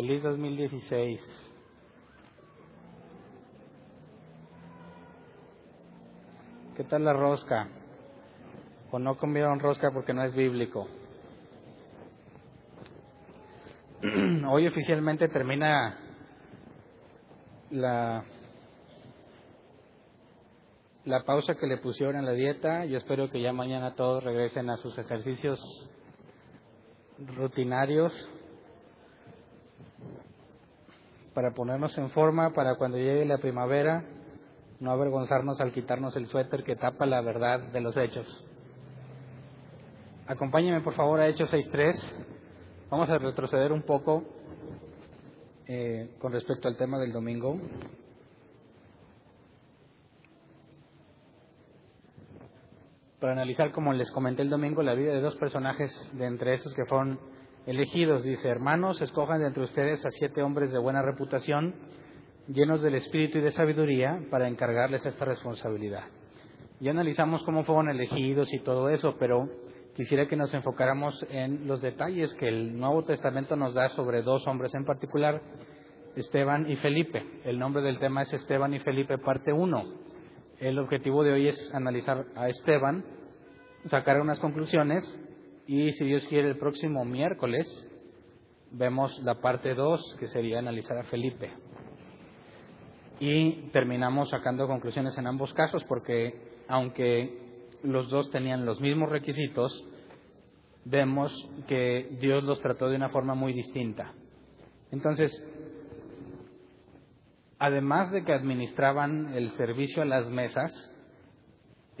Feliz 2016. ¿Qué tal la rosca? O no comieron rosca porque no es bíblico. Hoy oficialmente termina la, la pausa que le pusieron en la dieta. Yo espero que ya mañana todos regresen a sus ejercicios rutinarios para ponernos en forma para cuando llegue la primavera, no avergonzarnos al quitarnos el suéter que tapa la verdad de los hechos. Acompáñenme por favor a Hechos 6.3. Vamos a retroceder un poco eh, con respecto al tema del domingo. Para analizar, como les comenté el domingo, la vida de dos personajes de entre esos que fueron elegidos. Dice, hermanos, escojan de entre ustedes a siete hombres de buena reputación, llenos del espíritu y de sabiduría, para encargarles esta responsabilidad. Ya analizamos cómo fueron elegidos y todo eso, pero quisiera que nos enfocáramos en los detalles que el Nuevo Testamento nos da sobre dos hombres en particular, Esteban y Felipe. El nombre del tema es Esteban y Felipe, parte 1. El objetivo de hoy es analizar a Esteban, sacar unas conclusiones y si Dios quiere el próximo miércoles vemos la parte 2 que sería analizar a Felipe. Y terminamos sacando conclusiones en ambos casos porque aunque los dos tenían los mismos requisitos, vemos que Dios los trató de una forma muy distinta. Entonces, además de que administraban el servicio a las mesas,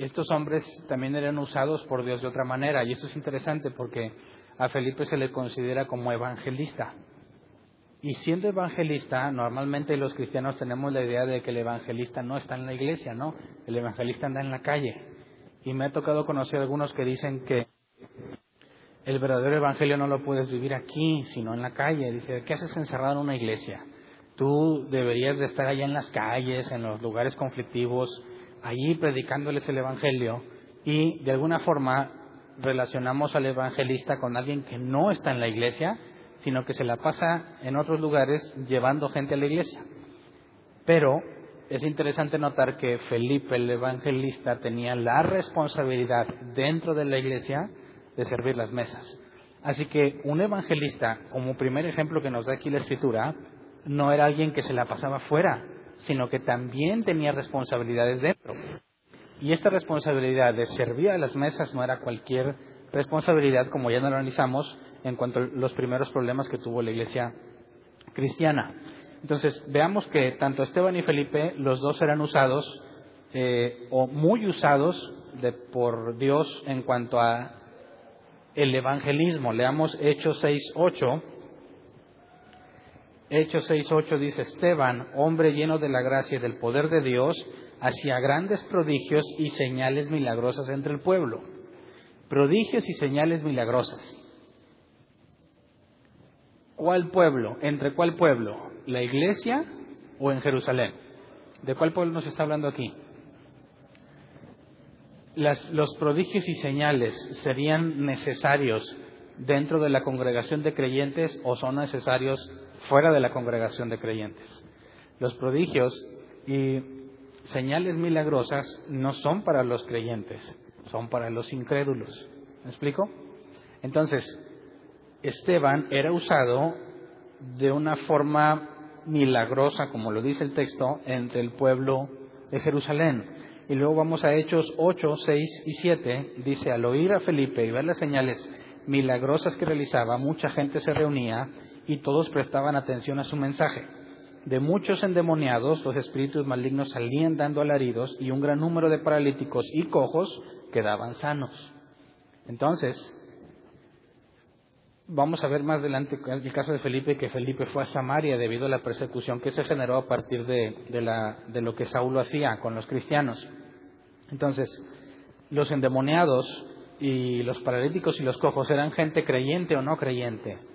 estos hombres también eran usados por Dios de otra manera. Y eso es interesante porque a Felipe se le considera como evangelista. Y siendo evangelista, normalmente los cristianos tenemos la idea de que el evangelista no está en la iglesia, ¿no? El evangelista anda en la calle. Y me ha tocado conocer algunos que dicen que el verdadero evangelio no lo puedes vivir aquí, sino en la calle. Dice, ¿qué haces encerrado en una iglesia? Tú deberías de estar allá en las calles, en los lugares conflictivos, allí predicándoles el Evangelio y de alguna forma relacionamos al evangelista con alguien que no está en la iglesia, sino que se la pasa en otros lugares llevando gente a la iglesia. Pero es interesante notar que Felipe el evangelista tenía la responsabilidad dentro de la iglesia de servir las mesas. Así que un evangelista, como primer ejemplo que nos da aquí la escritura, no era alguien que se la pasaba fuera, sino que también tenía responsabilidades dentro. Y esta responsabilidad de servir a las mesas no era cualquier responsabilidad, como ya analizamos, en cuanto a los primeros problemas que tuvo la iglesia cristiana. Entonces, veamos que tanto Esteban y Felipe, los dos eran usados, eh, o muy usados de, por Dios en cuanto a el evangelismo. Leamos Hechos 6.8 Hechos 6.8 dice, Esteban, hombre lleno de la gracia y del poder de Dios, hacía grandes prodigios y señales milagrosas entre el pueblo. Prodigios y señales milagrosas. ¿Cuál pueblo? ¿Entre cuál pueblo? ¿La iglesia o en Jerusalén? ¿De cuál pueblo nos está hablando aquí? los prodigios y señales serían necesarios dentro de la congregación de creyentes o son necesarios fuera de la congregación de creyentes. Los prodigios y señales milagrosas no son para los creyentes, son para los incrédulos. ¿Me explico? Entonces, Esteban era usado de una forma milagrosa, como lo dice el texto, entre el pueblo de Jerusalén. Y luego vamos a Hechos 8, 6 y 7. Dice, al oír a Felipe y ver las señales milagrosas que realizaba, mucha gente se reunía y todos prestaban atención a su mensaje. De muchos endemoniados los espíritus malignos salían dando alaridos y un gran número de paralíticos y cojos quedaban sanos. Entonces, vamos a ver más adelante el caso de Felipe, que Felipe fue a Samaria debido a la persecución que se generó a partir de, lo que Saulo hacía con los cristianos. Entonces, los endemoniados y los paralíticos y los cojos eran gente creyente o no creyente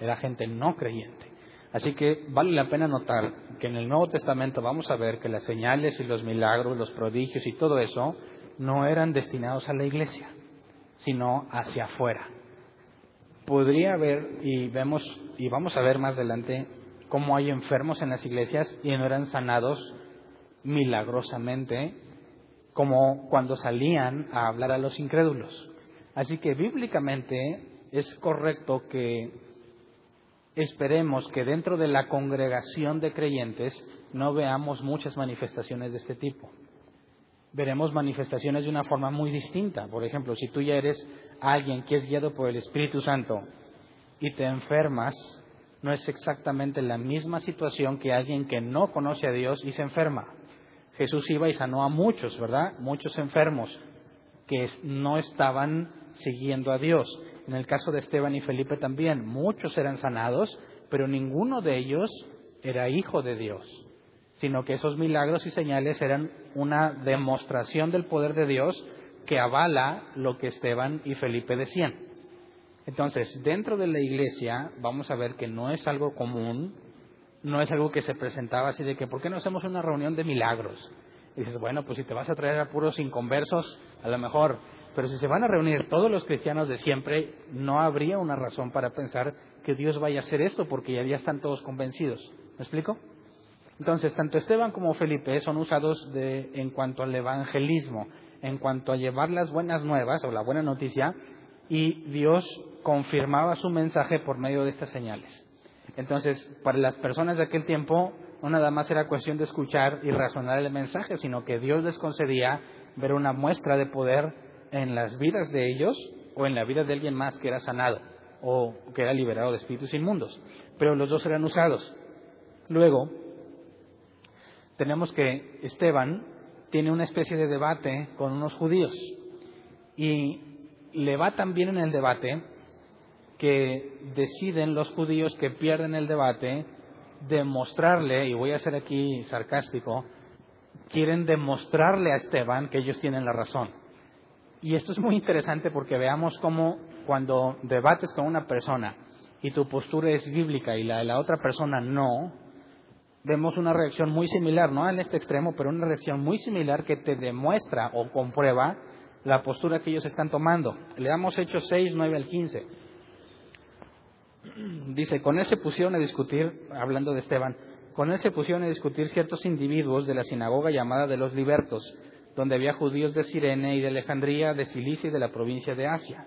era gente no creyente. Así que vale la pena notar que en el Nuevo Testamento vamos a ver que las señales y los milagros, los prodigios y todo eso no eran destinados a la iglesia, sino hacia afuera. podría haber, y vemos, y vamos a ver más adelante, cómo hay enfermos en las iglesias y no eran sanados milagrosamente, como cuando salían a hablar a los incrédulos. Así que bíblicamente es correcto que esperemos que dentro de la congregación de creyentes no veamos muchas manifestaciones de este tipo. Veremos manifestaciones de una forma muy distinta. Por ejemplo, si tú ya eres alguien que es guiado por el Espíritu Santo y te enfermas, no es exactamente la misma situación que alguien que no conoce a Dios y se enferma. Jesús iba y sanó a muchos, ¿verdad? Muchos enfermos que no estaban siguiendo a Dios. En el caso de Esteban y Felipe también, muchos eran sanados, pero ninguno de ellos era hijo de Dios, sino que esos milagros y señales eran una demostración del poder de Dios que avala lo que Esteban y Felipe decían. Entonces, dentro de la iglesia vamos a ver que no es algo común, no es algo que se presentaba así de que, ¿por qué no hacemos una reunión de milagros? Y dices, bueno, pues si te vas a traer a puros inconversos, a lo mejor, pero si se van a reunir todos los cristianos de siempre, no habría una razón para pensar que Dios vaya a hacer esto, porque ya, están todos convencidos. ¿Me explico? Entonces, tanto Esteban como Felipe son usados de, en cuanto al evangelismo en cuanto a llevar las buenas nuevas o la buena noticia y Dios confirmaba su mensaje por medio de estas señales. Entonces, para las personas de aquel tiempo, no nada más era cuestión de escuchar y razonar el mensaje, sino que Dios les concedía ver una muestra de poder en las vidas de ellos o en la vida de alguien más que era sanado o que era liberado de espíritus inmundos. Pero los dos eran usados. Luego, tenemos que Esteban tiene una especie de debate con unos judíos y le va tan bien en el debate que deciden los judíos que pierden el debate demostrarle, y voy a ser aquí sarcástico, quieren demostrarle a Esteban que ellos tienen la razón. Y esto es muy interesante porque veamos cómo cuando debates con una persona y tu postura es bíblica y la de la otra persona no, vemos una reacción muy similar, no en este extremo, pero una reacción muy similar que te demuestra o comprueba la postura que ellos están tomando. Le damos Hechos 6, 9 al 15. Dice, con él se pusieron a discutir, hablando de Esteban, con él se pusieron a discutir ciertos individuos de la sinagoga llamada de los libertos, donde había judíos de Sirene y de Alejandría, de Cilicia y de la provincia de Asia.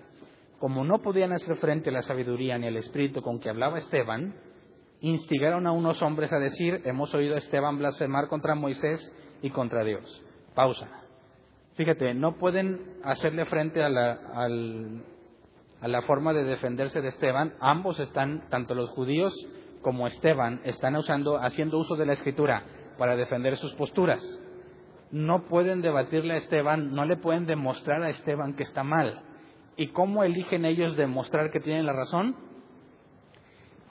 Como no podían hacer frente a la sabiduría ni al espíritu con que hablaba Esteban, instigaron a unos hombres a decir, hemos oído a Esteban blasfemar contra Moisés y contra Dios. Pausa. Fíjate, no pueden hacerle frente a la, a la forma de defenderse de Esteban. Ambos están, tanto los judíos como Esteban, están usando, haciendo uso de la escritura para defender sus posturas. No pueden debatirle a Esteban, no le pueden demostrar a Esteban que está mal. ¿Y cómo eligen ellos demostrar que tienen la razón?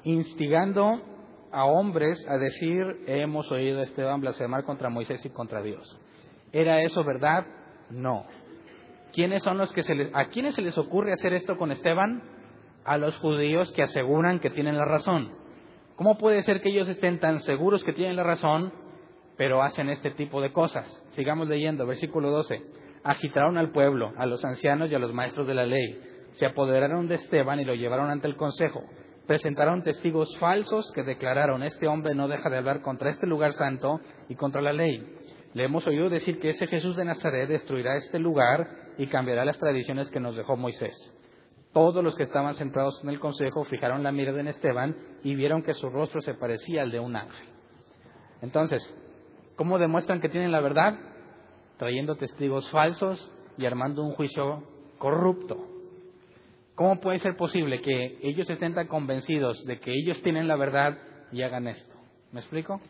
instigando a hombres a decir, hemos oído a Esteban blasfemar contra Moisés y contra Dios. ¿Era eso verdad? No. ¿Quiénes son los que se les, ¿A quiénes se les ocurre hacer esto con Esteban? A los judíos que aseguran que tienen la razón. ¿Cómo puede ser que ellos estén tan seguros que tienen la razón, pero hacen este tipo de cosas? Sigamos leyendo, versículo 12. Agitaron al pueblo, a los ancianos y a los maestros de la ley. Se apoderaron de Esteban y lo llevaron ante el consejo presentaron testigos falsos que declararon, este hombre no deja de hablar contra este lugar santo y contra la ley. Le hemos oído decir que ese Jesús de Nazaret destruirá este lugar y cambiará las tradiciones que nos dejó Moisés. Todos los que estaban sentados en el consejo fijaron la mirada en Esteban y vieron que su rostro se parecía al de un ángel. Entonces, ¿cómo demuestran que tienen la verdad? Trayendo testigos falsos y armando un juicio corrupto. ¿Cómo puede ser posible que ellos estén tan convencidos de que ellos tienen la verdad y hagan esto? ¿Me explico?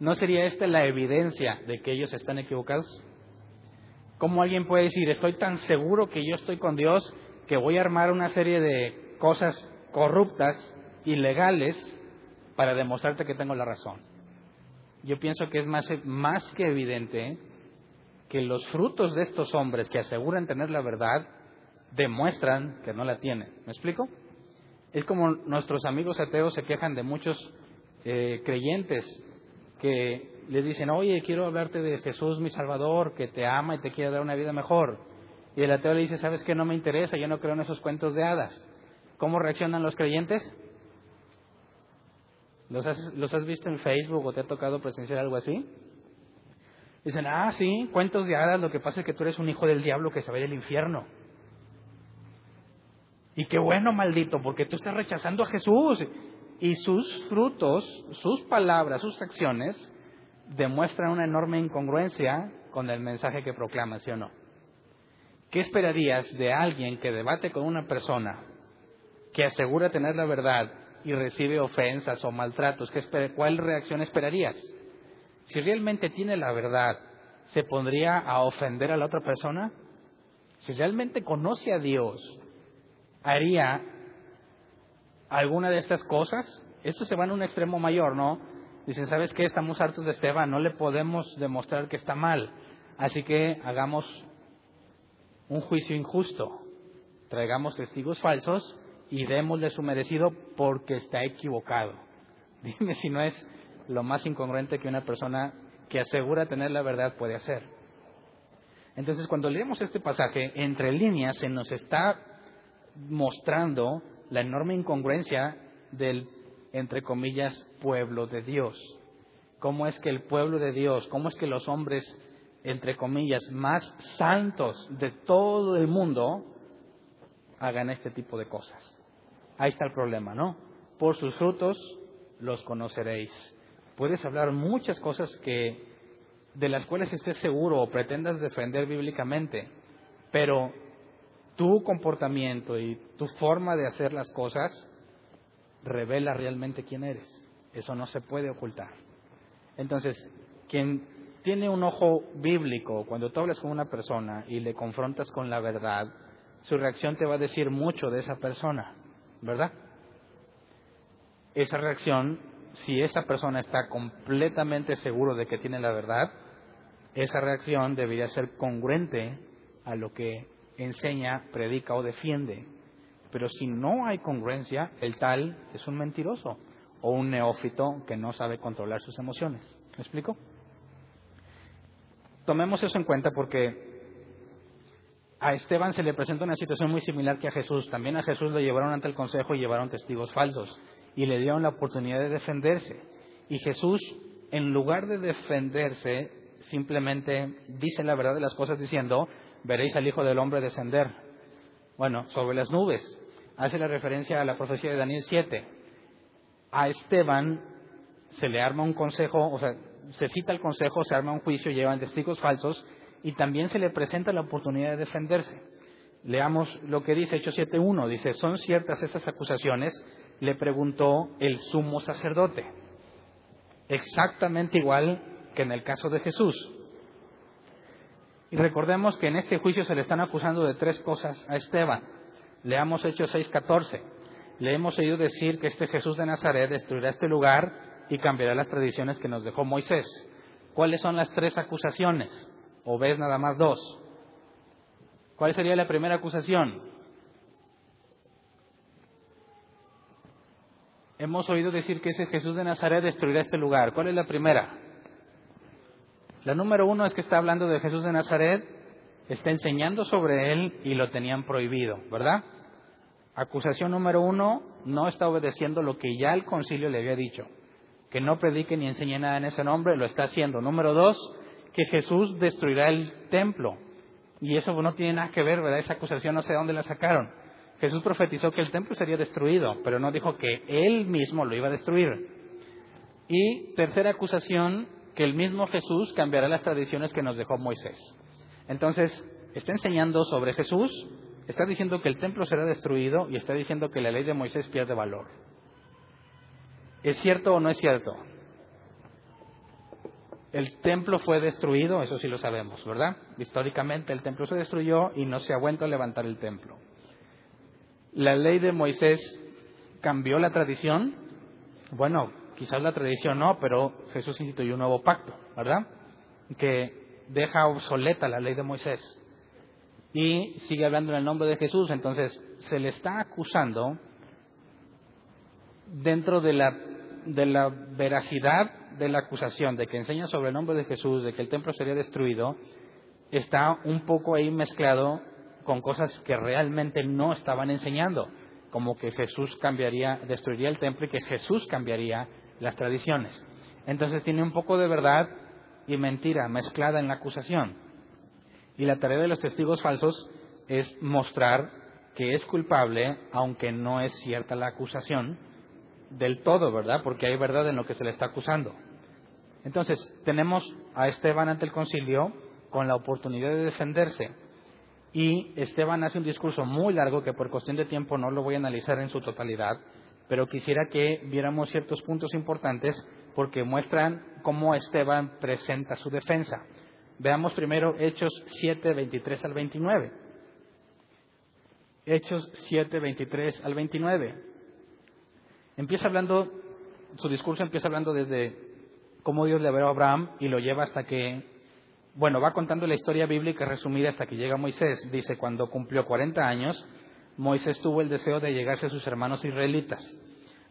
¿No sería esta la evidencia de que ellos están equivocados? ¿Cómo alguien puede decir, estoy tan seguro que yo estoy con Dios que voy a armar una serie de cosas corruptas, ilegales, para demostrarte que tengo la razón? Yo pienso que es más, más que evidente que los frutos de estos hombres que aseguran tener la verdad demuestran que no la tienen. ¿Me explico? Es como nuestros amigos ateos se quejan de muchos eh, creyentes que les dicen, oye, quiero hablarte de Jesús mi Salvador, que te ama y te quiere dar una vida mejor. Y el ateo le dice, ¿sabes qué? No me interesa, yo no creo en esos cuentos de hadas. ¿Cómo reaccionan los creyentes? ¿Los has, ¿Los has visto en Facebook o te ha tocado presenciar algo así? Dicen, ah, sí, cuentos de hadas, lo que pasa es que tú eres un hijo del diablo que se va del infierno. Y qué bueno, maldito, porque tú estás rechazando a Jesús. Y sus frutos, sus palabras, sus acciones demuestran una enorme incongruencia con el mensaje que proclama, ¿sí o no? ¿Qué esperarías de alguien que debate con una persona que asegura tener la verdad y recibe ofensas o maltratos? ¿Qué ¿Cuál reacción esperarías? Si realmente tiene la verdad, ¿se pondría a ofender a la otra persona? Si realmente conoce a Dios, ¿haría alguna de estas cosas? Esto se va en un extremo mayor, ¿no? Dicen, ¿sabes qué? Estamos hartos de Esteban, no le podemos demostrar que está mal. Así que hagamos un juicio injusto. Traigamos testigos falsos y démosle su merecido porque está equivocado. Dime si no es lo más incongruente que una persona que asegura tener la verdad puede hacer. Entonces, cuando leemos este pasaje, entre líneas se nos está mostrando la enorme incongruencia del, entre comillas, pueblo de Dios. ¿Cómo es que el pueblo de Dios, cómo es que los hombres, entre comillas, más santos de todo el mundo hagan este tipo de cosas? Ahí está el problema, ¿no? Por sus frutos los conoceréis puedes hablar muchas cosas que de las cuales estés seguro o pretendas defender bíblicamente, pero tu comportamiento y tu forma de hacer las cosas revela realmente quién eres. Eso no se puede ocultar. Entonces, quien tiene un ojo bíblico, cuando tú hablas con una persona y le confrontas con la verdad, su reacción te va a decir mucho de esa persona, ¿verdad? Esa reacción si esa persona está completamente seguro de que tiene la verdad, esa reacción debería ser congruente a lo que enseña, predica o defiende. Pero si no hay congruencia, el tal es un mentiroso o un neófito que no sabe controlar sus emociones. ¿Me explico? Tomemos eso en cuenta porque a Esteban se le presenta una situación muy similar que a Jesús. También a Jesús lo llevaron ante el consejo y llevaron testigos falsos y le dieron la oportunidad de defenderse. Y Jesús, en lugar de defenderse, simplemente dice la verdad de las cosas diciendo, veréis al Hijo del Hombre descender. Bueno, sobre las nubes. Hace la referencia a la profecía de Daniel 7. A Esteban se le arma un consejo, o sea, se cita el consejo, se arma un juicio, llevan testigos falsos y también se le presenta la oportunidad de defenderse. Leamos lo que dice Hechos 7.1. Dice, ¿son ciertas estas acusaciones? le preguntó el sumo sacerdote. Exactamente igual que en el caso de Jesús. Y recordemos que en este juicio se le están acusando de tres cosas a Esteban. Leamos Hechos 6:14. Le hemos oído decir que este Jesús de Nazaret destruirá este lugar y cambiará las tradiciones que nos dejó Moisés. ¿Cuáles son las tres acusaciones? ¿O ves nada más dos? ¿Cuál sería la primera acusación? hemos oído decir que ese Jesús de Nazaret destruirá este lugar. ¿Cuál es la primera? La número uno es que está hablando de Jesús de Nazaret, está enseñando sobre él y lo tenían prohibido, ¿verdad? Acusación número uno, no está obedeciendo lo que ya el concilio le había dicho, que no predique ni enseñe nada en ese nombre, lo está haciendo. Número dos, que Jesús destruirá el templo. Y eso no tiene nada que ver, ¿verdad? Esa acusación no sé de dónde la sacaron. Jesús profetizó que el templo sería destruido, pero no dijo que él mismo lo iba a destruir. Y tercera acusación, que el mismo Jesús cambiará las tradiciones que nos dejó Moisés. Entonces, está enseñando sobre Jesús, está diciendo que el templo será destruido y está diciendo que la ley de Moisés pierde valor. ¿Es cierto o no es cierto? El templo fue destruido, eso sí lo sabemos, ¿verdad? Históricamente el templo se destruyó y no se ha vuelto a levantar el templo. ¿La ley de Moisés cambió la tradición? Bueno, quizás la tradición no, pero Jesús instituyó un nuevo pacto, ¿verdad? Que deja obsoleta la ley de Moisés. Y sigue hablando en el nombre de Jesús, entonces se le está acusando dentro de la, de la veracidad de la acusación, de que enseña sobre el nombre de Jesús, de que el templo sería destruido, está un poco ahí mezclado con cosas que realmente no estaban enseñando. como que Jesús cambiaría, destruiría el templo y que Jesús cambiaría las tradiciones. Entonces tiene un poco de verdad y mentira mezclada en la acusación. Y la tarea de los testigos falsos es mostrar que es culpable, aunque no es cierta la acusación, del todo, ¿verdad? Porque hay verdad en lo que se le está acusando. Entonces, tenemos a Esteban ante el concilio con la oportunidad de defenderse. Y Esteban hace un discurso muy largo que por cuestión de tiempo no lo voy a analizar en su totalidad, pero quisiera que viéramos ciertos puntos importantes porque muestran cómo Esteban presenta su defensa. Veamos primero Hechos 7, 23 al 29. Hechos 7, 23 al 29. Empieza hablando, su discurso empieza hablando desde cómo Dios le habló a Abraham y lo lleva hasta que, bueno, va contando la historia bíblica resumida hasta que llega Moisés. Dice, cuando cumplió 40 años, Moisés tuvo el deseo de llegarse a sus hermanos israelitas.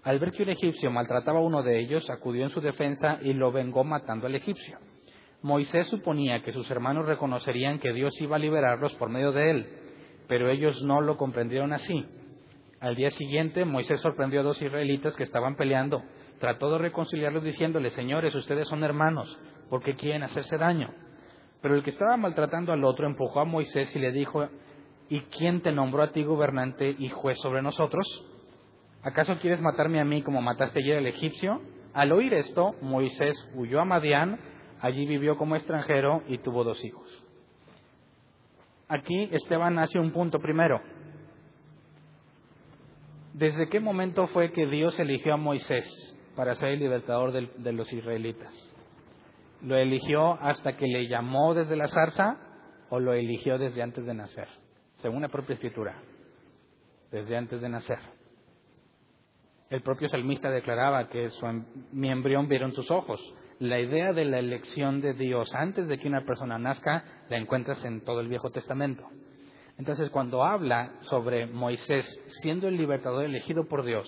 Al ver que un egipcio maltrataba a uno de ellos, acudió en su defensa y lo vengó matando al egipcio. Moisés suponía que sus hermanos reconocerían que Dios iba a liberarlos por medio de él, pero ellos no lo comprendieron así. Al día siguiente, Moisés sorprendió a dos israelitas que estaban peleando. Trató de reconciliarlos diciéndoles, señores, ustedes son hermanos, ¿por qué quieren hacerse daño? Pero el que estaba maltratando al otro empujó a Moisés y le dijo, ¿y quién te nombró a ti gobernante y juez sobre nosotros? ¿Acaso quieres matarme a mí como mataste ayer al egipcio? Al oír esto, Moisés huyó a Madián, allí vivió como extranjero y tuvo dos hijos. Aquí Esteban hace un punto primero. ¿Desde qué momento fue que Dios eligió a Moisés para ser el libertador de, los israelitas? ¿Lo eligió hasta que le llamó desde la zarza o lo eligió desde antes de nacer? Según la propia escritura, desde antes de nacer. El propio salmista declaraba que su, em, mi embrión vieron tus ojos la idea de la elección de Dios antes de que una persona nazca la encuentras en todo el Viejo Testamento. Entonces, cuando habla sobre Moisés siendo el libertador elegido por Dios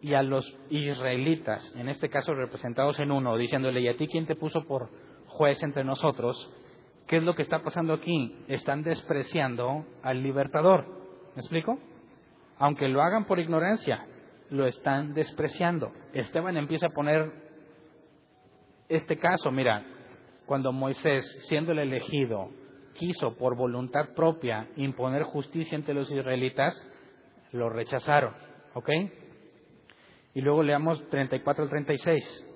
y a los israelitas, en este caso representados en uno, diciéndole, ¿y a ti quién te puso por juez entre nosotros? ¿Qué es lo que está pasando aquí? Están despreciando al libertador. ¿Me explico? Aunque lo hagan por ignorancia, lo están despreciando. Esteban empieza a poner este caso, mira, cuando Moisés, siendo el elegido, quiso por voluntad propia imponer justicia entre los israelitas, lo rechazaron. ¿Ok? Y luego leamos 34 al 36.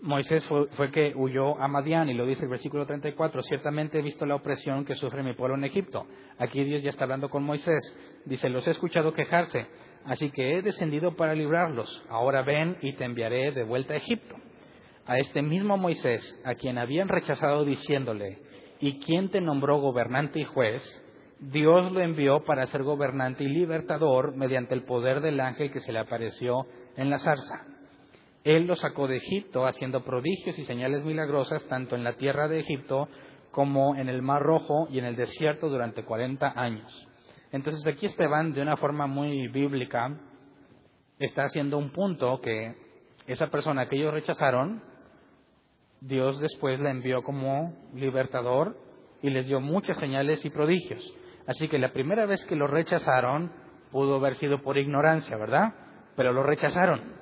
Moisés fue, fue, que huyó a Madián y lo dice el versículo 34, ciertamente he visto la opresión que sufre mi pueblo en Egipto. Aquí Dios ya está hablando con Moisés. Dice, los he escuchado quejarse, Así que he descendido para librarlos. Ahora ven y te enviaré de vuelta a Egipto. A este mismo Moisés, a quien habían rechazado diciéndole, ¿y quién te nombró gobernante y juez? Dios lo envió para ser gobernante y libertador mediante el poder del ángel que se le apareció en la zarza. Él lo sacó de Egipto haciendo prodigios y señales milagrosas tanto en la tierra de Egipto como en el Mar Rojo y en el desierto durante cuarenta años. Entonces aquí Esteban, de una forma muy bíblica, está haciendo un punto que esa persona que ellos rechazaron, Dios después la envió como libertador y les dio muchas señales y prodigios. Así que la primera vez que lo rechazaron pudo haber sido por ignorancia, ¿verdad? Pero lo rechazaron.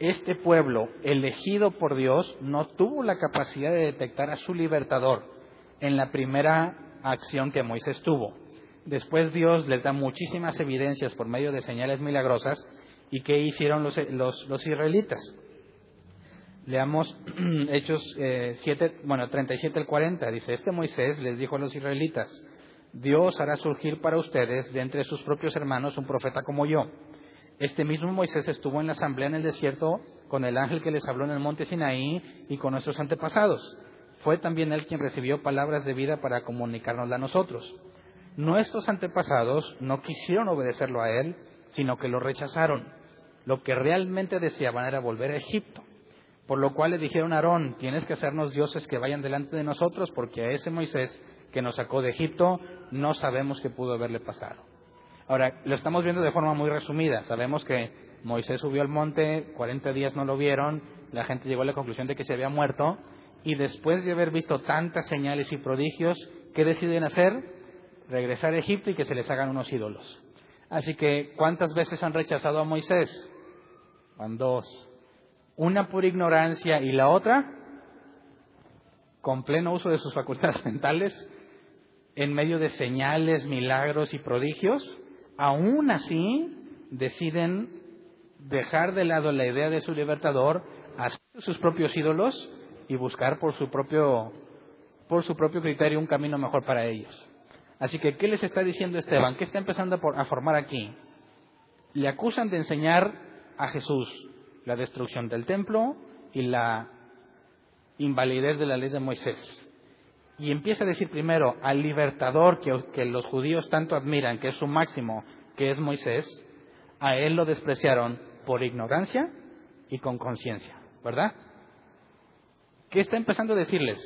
Este pueblo, elegido por Dios, no tuvo la capacidad de detectar a su libertador en la primera acción que Moisés tuvo. Después Dios les da muchísimas evidencias por medio de señales milagrosas. ¿Y qué hicieron los, los, israelitas? Leamos Hechos eh, 7, bueno, 37 al 40. Dice, este Moisés les dijo a los israelitas, Dios hará surgir para ustedes de entre sus propios hermanos un profeta como yo. Este mismo Moisés estuvo en la asamblea en el desierto con el ángel que les habló en el monte Sinaí y con nuestros antepasados. Fue también él quien recibió palabras de vida para comunicárnosla a nosotros. Nuestros antepasados no quisieron obedecerlo a él, sino que lo rechazaron. Lo que realmente deseaban era volver a Egipto. Por lo cual le dijeron a Aarón, tienes que hacernos dioses que vayan delante de nosotros, porque a ese Moisés que nos sacó de Egipto no sabemos qué pudo haberle pasado. Ahora, lo estamos viendo de forma muy resumida. Sabemos que Moisés subió al monte, 40 días no lo vieron, la gente llegó a la conclusión de que se había muerto, y después de haber visto tantas señales y prodigios, ¿qué deciden hacer? regresar a Egipto y que se les hagan unos ídolos. Así que, ¿cuántas veces han rechazado a Moisés? Van dos. Una por ignorancia y la otra con pleno uso de sus facultades mentales, en medio de señales, milagros y prodigios, aún así deciden dejar de lado la idea de su libertador, hacer sus propios ídolos y buscar por su propio, por su propio criterio un camino mejor para ellos. Así que, ¿qué les está diciendo Esteban? ¿Qué está empezando a formar aquí? Le acusan de enseñar a Jesús la destrucción del templo y la invalidez de la ley de Moisés. Y empieza a decir primero al libertador que, los judíos tanto admiran, que es su máximo, que es Moisés, a él lo despreciaron por ignorancia y con conciencia, ¿verdad? ¿Qué está empezando a decirles?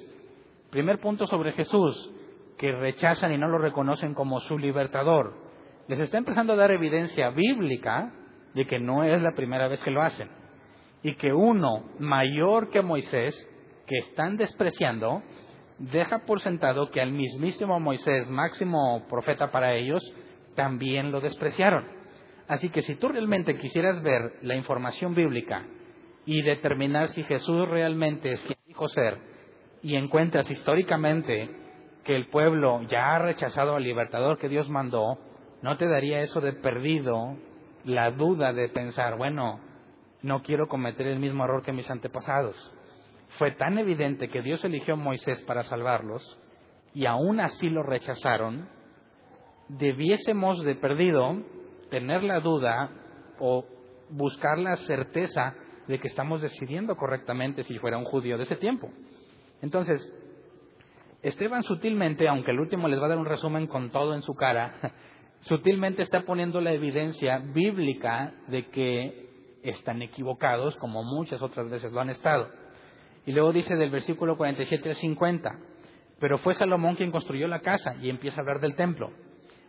Primer punto sobre Jesús, que rechazan y no lo reconocen como su libertador. Les está empezando a dar evidencia bíblica de que no es la primera vez que lo hacen. Y que uno mayor que Moisés, que están despreciando, deja por sentado que al mismísimo Moisés, máximo profeta para ellos, también lo despreciaron. Así que si tú realmente quisieras ver la información bíblica y determinar si Jesús realmente es quien dijo ser, y encuentras históricamente que el pueblo ya ha rechazado al libertador que Dios mandó, ¿no te daría eso de perdido la duda de pensar, bueno, no quiero cometer el mismo error que mis antepasados? Fue tan evidente que Dios eligió a Moisés para salvarlos y aún así lo rechazaron, debiésemos de perdido tener la duda o buscar la certeza de que estamos decidiendo correctamente si fuera un judío de ese tiempo. Entonces, Esteban sutilmente, aunque el último les va a dar un resumen con todo en su cara, sutilmente está poniendo la evidencia bíblica de que están equivocados como muchas otras veces lo han estado. Y luego dice del versículo 47 al 50, pero fue Salomón quien construyó la casa y empieza a hablar del templo.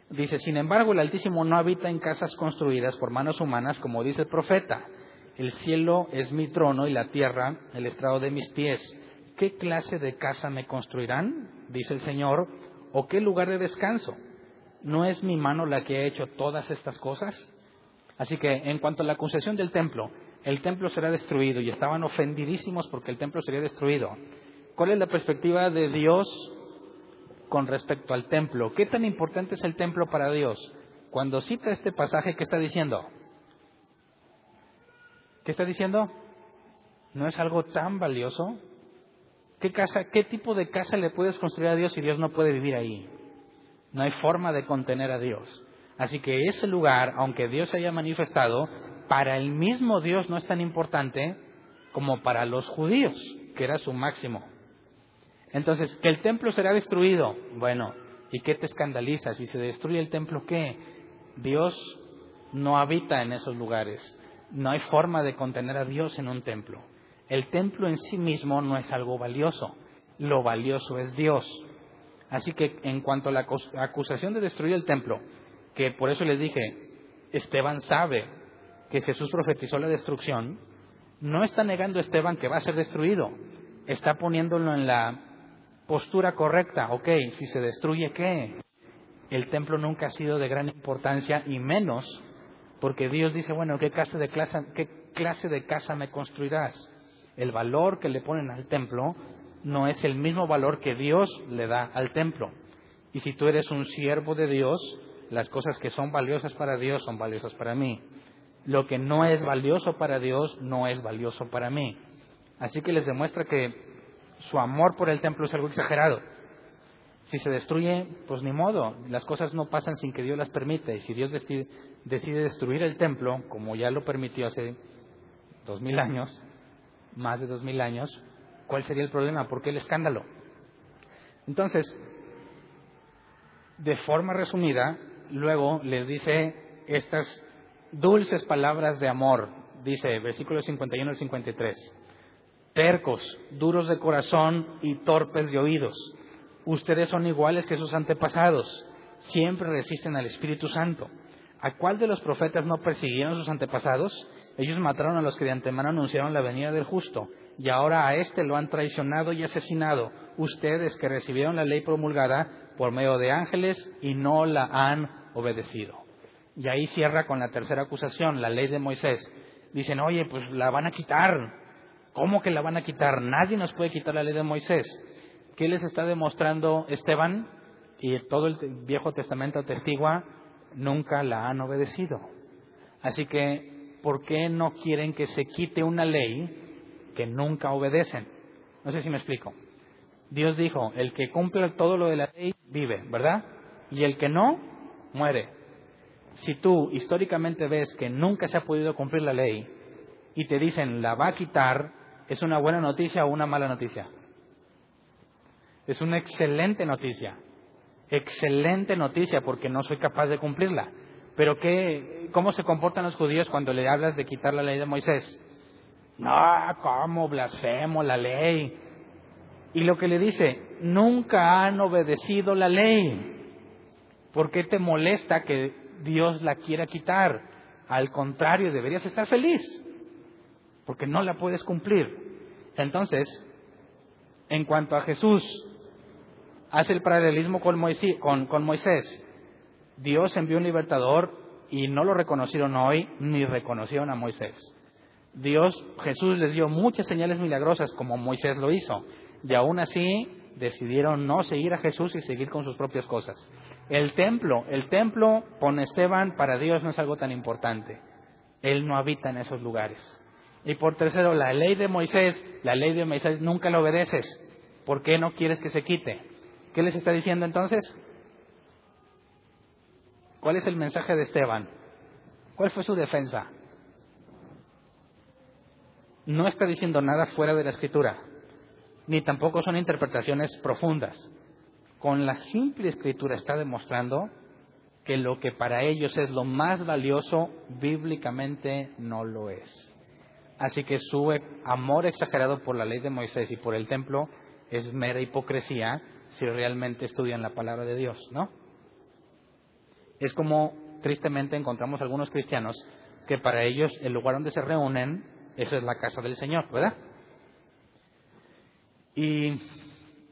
Dice, sin embargo, el Altísimo no habita en casas construidas por manos humanas, como dice el profeta. El cielo es mi trono y la tierra el estrado de mis pies. ¿qué clase de casa me construirán? Dice el Señor, o qué lugar de descanso. ¿No es mi mano la que ha hecho todas estas cosas? Así que en cuanto a la concesión del templo, el templo será destruido y estaban ofendidísimos porque el templo sería destruido. ¿Cuál es la perspectiva de Dios con respecto al templo? ¿Qué tan importante es el templo para Dios? Cuando cita este pasaje, ¿qué está diciendo? ¿Qué está diciendo? ¿No es algo tan valioso? ¿Qué, casa, ¿Qué tipo de casa le puedes construir a Dios si Dios no puede vivir ahí? No hay forma de contener a Dios. Así que ese lugar, aunque Dios haya manifestado, para el mismo Dios no es tan importante como para los judíos, que era su máximo. Entonces, que el templo será destruido. Bueno, ¿y qué te escandaliza? Si se destruye el templo, ¿qué? Dios no habita en esos lugares. No hay forma de contener a Dios en un templo. El templo en sí mismo no es algo valioso, lo valioso es Dios. Así que en cuanto a la acusación de destruir el templo, que por eso les dije, Esteban sabe que Jesús profetizó la destrucción, no está negando Esteban que va a ser destruido, está poniéndolo en la postura correcta. Ok, si se destruye, ¿qué? El templo nunca ha sido de gran importancia y menos porque Dios dice, bueno, ¿qué clase de, qué clase de casa me construirás? el valor que le ponen al templo no es el mismo valor que Dios le da al templo. Y si tú eres un siervo de Dios, las cosas que son valiosas para Dios son valiosas para mí. Lo que no es valioso para Dios no es valioso para mí. Así que les demuestra que su amor por el templo es algo exagerado. Si se destruye, pues ni modo, las cosas no pasan sin que Dios las permita. Y si Dios decide, destruir el templo, como ya lo permitió hace dos mil años, más de dos mil años, ¿cuál sería el problema? ¿Por qué el escándalo? Entonces, de forma resumida, luego les dice estas dulces palabras de amor, dice versículos 51 al 53, tercos, duros de corazón y torpes de oídos. Ustedes son iguales que sus antepasados, siempre resisten al Espíritu Santo. ¿A cuál de los profetas no persiguieron sus antepasados? Ellos mataron a los que de antemano anunciaron la venida del justo, y ahora a éste lo han traicionado y asesinado. Ustedes que recibieron la ley promulgada por medio de ángeles y no la han obedecido. Y ahí cierra con la tercera acusación, la ley de Moisés. Dicen, oye, pues la van a quitar. ¿Cómo que la van a quitar? Nadie nos puede quitar la ley de Moisés. ¿Qué les está demostrando Esteban? Y todo el Viejo Testamento testigua, nunca la han obedecido. Así que, ¿por qué no quieren que se quite una ley que nunca obedecen? No sé si me explico. Dios dijo, el que cumple todo lo de la ley vive, ¿verdad? Y el que no, muere. Si tú históricamente ves que nunca se ha podido cumplir la ley y te dicen la va a quitar, ¿es una buena noticia o una mala noticia? Es una excelente noticia. Excelente noticia porque no soy capaz de cumplirla. Pero ¿qué, ¿cómo se comportan los judíos cuando le hablas de quitar la ley de Moisés? No, ¿cómo blasfemo la ley? Y lo que le dice, nunca han obedecido la ley. ¿Por qué te molesta que Dios la quiera quitar? Al contrario, deberías estar feliz, porque no la puedes cumplir. Entonces, en cuanto a Jesús, hace el paralelismo con Moisés. Dios envió un libertador y no lo reconocieron hoy ni reconocieron a Moisés. Dios, Jesús les dio muchas señales milagrosas como Moisés lo hizo y aún así decidieron no seguir a Jesús y seguir con sus propias cosas. El templo, el templo con Esteban para Dios no es algo tan importante. Él no habita en esos lugares. Y por tercero, la ley de Moisés, la ley de Moisés nunca la obedeces. ¿Por qué no quieres que se quite? ¿Qué les está diciendo entonces? ¿Cuál es el mensaje de Esteban? ¿Cuál fue su defensa? No está diciendo nada fuera de la escritura, ni tampoco son interpretaciones profundas. Con la simple escritura está demostrando que lo que para ellos es lo más valioso, bíblicamente no lo es. Así que su amor exagerado por la ley de Moisés y por el templo es mera hipocresía si realmente estudian la palabra de Dios, ¿no? Es como tristemente encontramos algunos cristianos que para ellos el lugar donde se reúnen, es la casa del Señor, ¿verdad? Y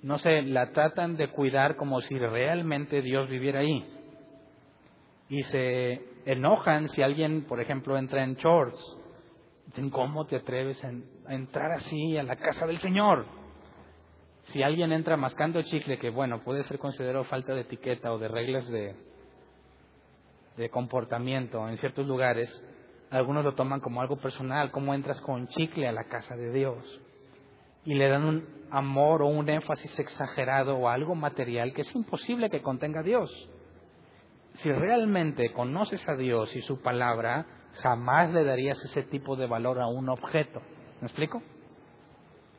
no sé, la tratan de cuidar como si realmente Dios viviera ahí. Y se enojan si alguien, por ejemplo, entra en shorts. Dicen, ¿cómo te atreves a entrar así a la casa del Señor? si alguien entra mascando chicle, que bueno, puede ser considerado falta de etiqueta o de reglas de, de comportamiento en ciertos lugares, algunos lo toman como algo personal, como entras con chicle a la casa de Dios. Y le dan un amor o un énfasis exagerado o algo material que es imposible que contenga a Dios. Si realmente conoces a Dios y su palabra, jamás le darías ese tipo de valor a un objeto. ¿Me explico?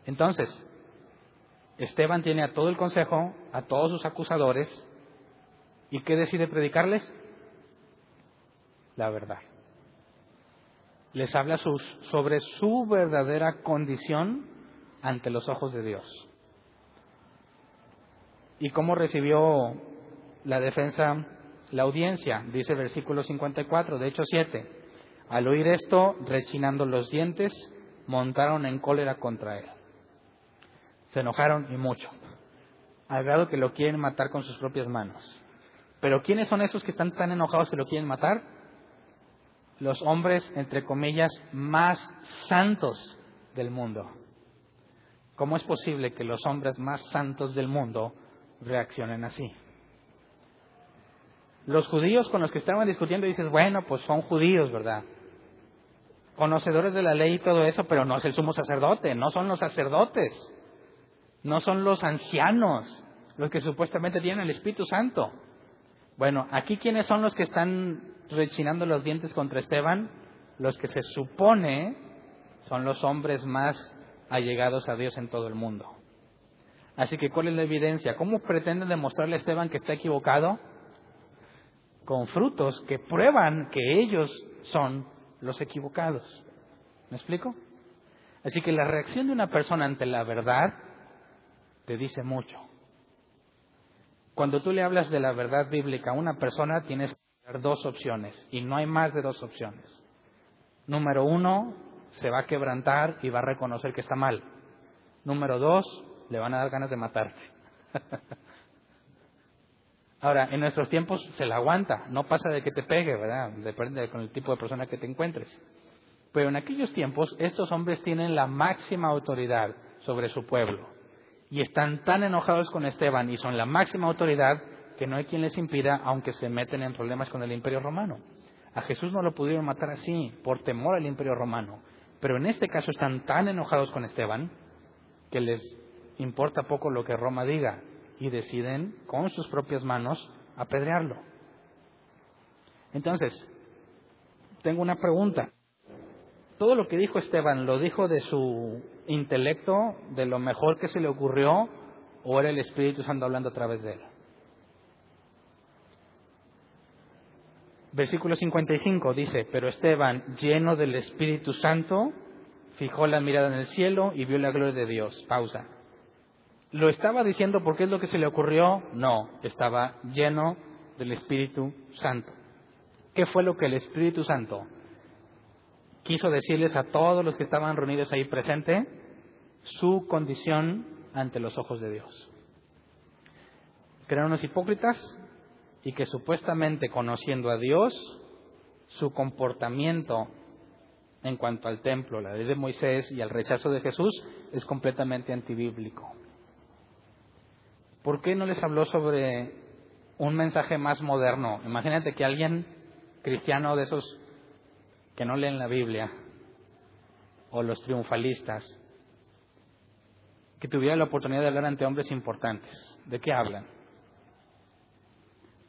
Entonces, Esteban tiene a todo el consejo, a todos sus acusadores, ¿y qué decide predicarles? La verdad. Les habla sobre su verdadera condición ante los ojos de Dios. ¿Y cómo recibió la defensa la audiencia? Dice el versículo 54, de hecho 7. Al oír esto, rechinando los dientes, montaron en cólera contra él. Se enojaron y mucho, al grado que lo quieren matar con sus propias manos. Pero ¿quiénes son esos que están tan enojados que lo quieren matar? Los hombres, entre comillas, más santos del mundo. ¿Cómo es posible que los hombres más santos del mundo reaccionen así? Los judíos con los que estaban discutiendo dices, bueno, pues son judíos, ¿verdad? Conocedores de la ley y todo eso, pero no es el sumo sacerdote, no son los sacerdotes. No son los ancianos los que supuestamente tienen el Espíritu Santo. Bueno, aquí quiénes son los que están rechinando los dientes contra Esteban? Los que se supone son los hombres más allegados a Dios en todo el mundo. Así que, ¿cuál es la evidencia? ¿Cómo pretenden demostrarle a Esteban que está equivocado? Con frutos que prueban que ellos son los equivocados. ¿Me explico? Así que la reacción de una persona ante la verdad te dice mucho. Cuando tú le hablas de la verdad bíblica a una persona, tienes que dar dos opciones, y no hay más de dos opciones. Número uno, se va a quebrantar y va a reconocer que está mal. Número dos, le van a dar ganas de matarte. Ahora, en nuestros tiempos se la aguanta, no pasa de que te pegue, ¿verdad? Depende con el tipo de persona que te encuentres. Pero en aquellos tiempos estos hombres tienen la máxima autoridad sobre su pueblo y están tan enojados con Esteban y son la máxima autoridad que no hay quien les impida, aunque se meten en problemas con el imperio romano. A Jesús no lo pudieron matar así, por temor al imperio romano. Pero en este caso están tan enojados con Esteban que les importa poco lo que Roma diga y deciden con sus propias manos apedrearlo. Entonces, tengo una pregunta. ¿Todo lo que dijo Esteban lo dijo de su intelecto, de lo mejor que se le ocurrió, o era el Espíritu Santo hablando a través de él? Versículo 55 dice, pero Esteban, lleno del Espíritu Santo, fijó la mirada en el cielo y vio la gloria de Dios. Pausa. ¿Lo estaba diciendo porque es lo que se le ocurrió? No, estaba lleno del Espíritu Santo. ¿Qué fue lo que el Espíritu Santo quiso decirles a todos los que estaban reunidos ahí presentes? Su condición ante los ojos de Dios. Eran unos hipócritas y que supuestamente conociendo a Dios, su comportamiento en cuanto al templo, la ley de Moisés y al rechazo de Jesús es completamente antibíblico. ¿Por qué no les habló sobre un mensaje más moderno? Imagínate que alguien cristiano de esos que no leen la Biblia o los triunfalistas, que tuviera la oportunidad de hablar ante hombres importantes. ¿De qué hablan?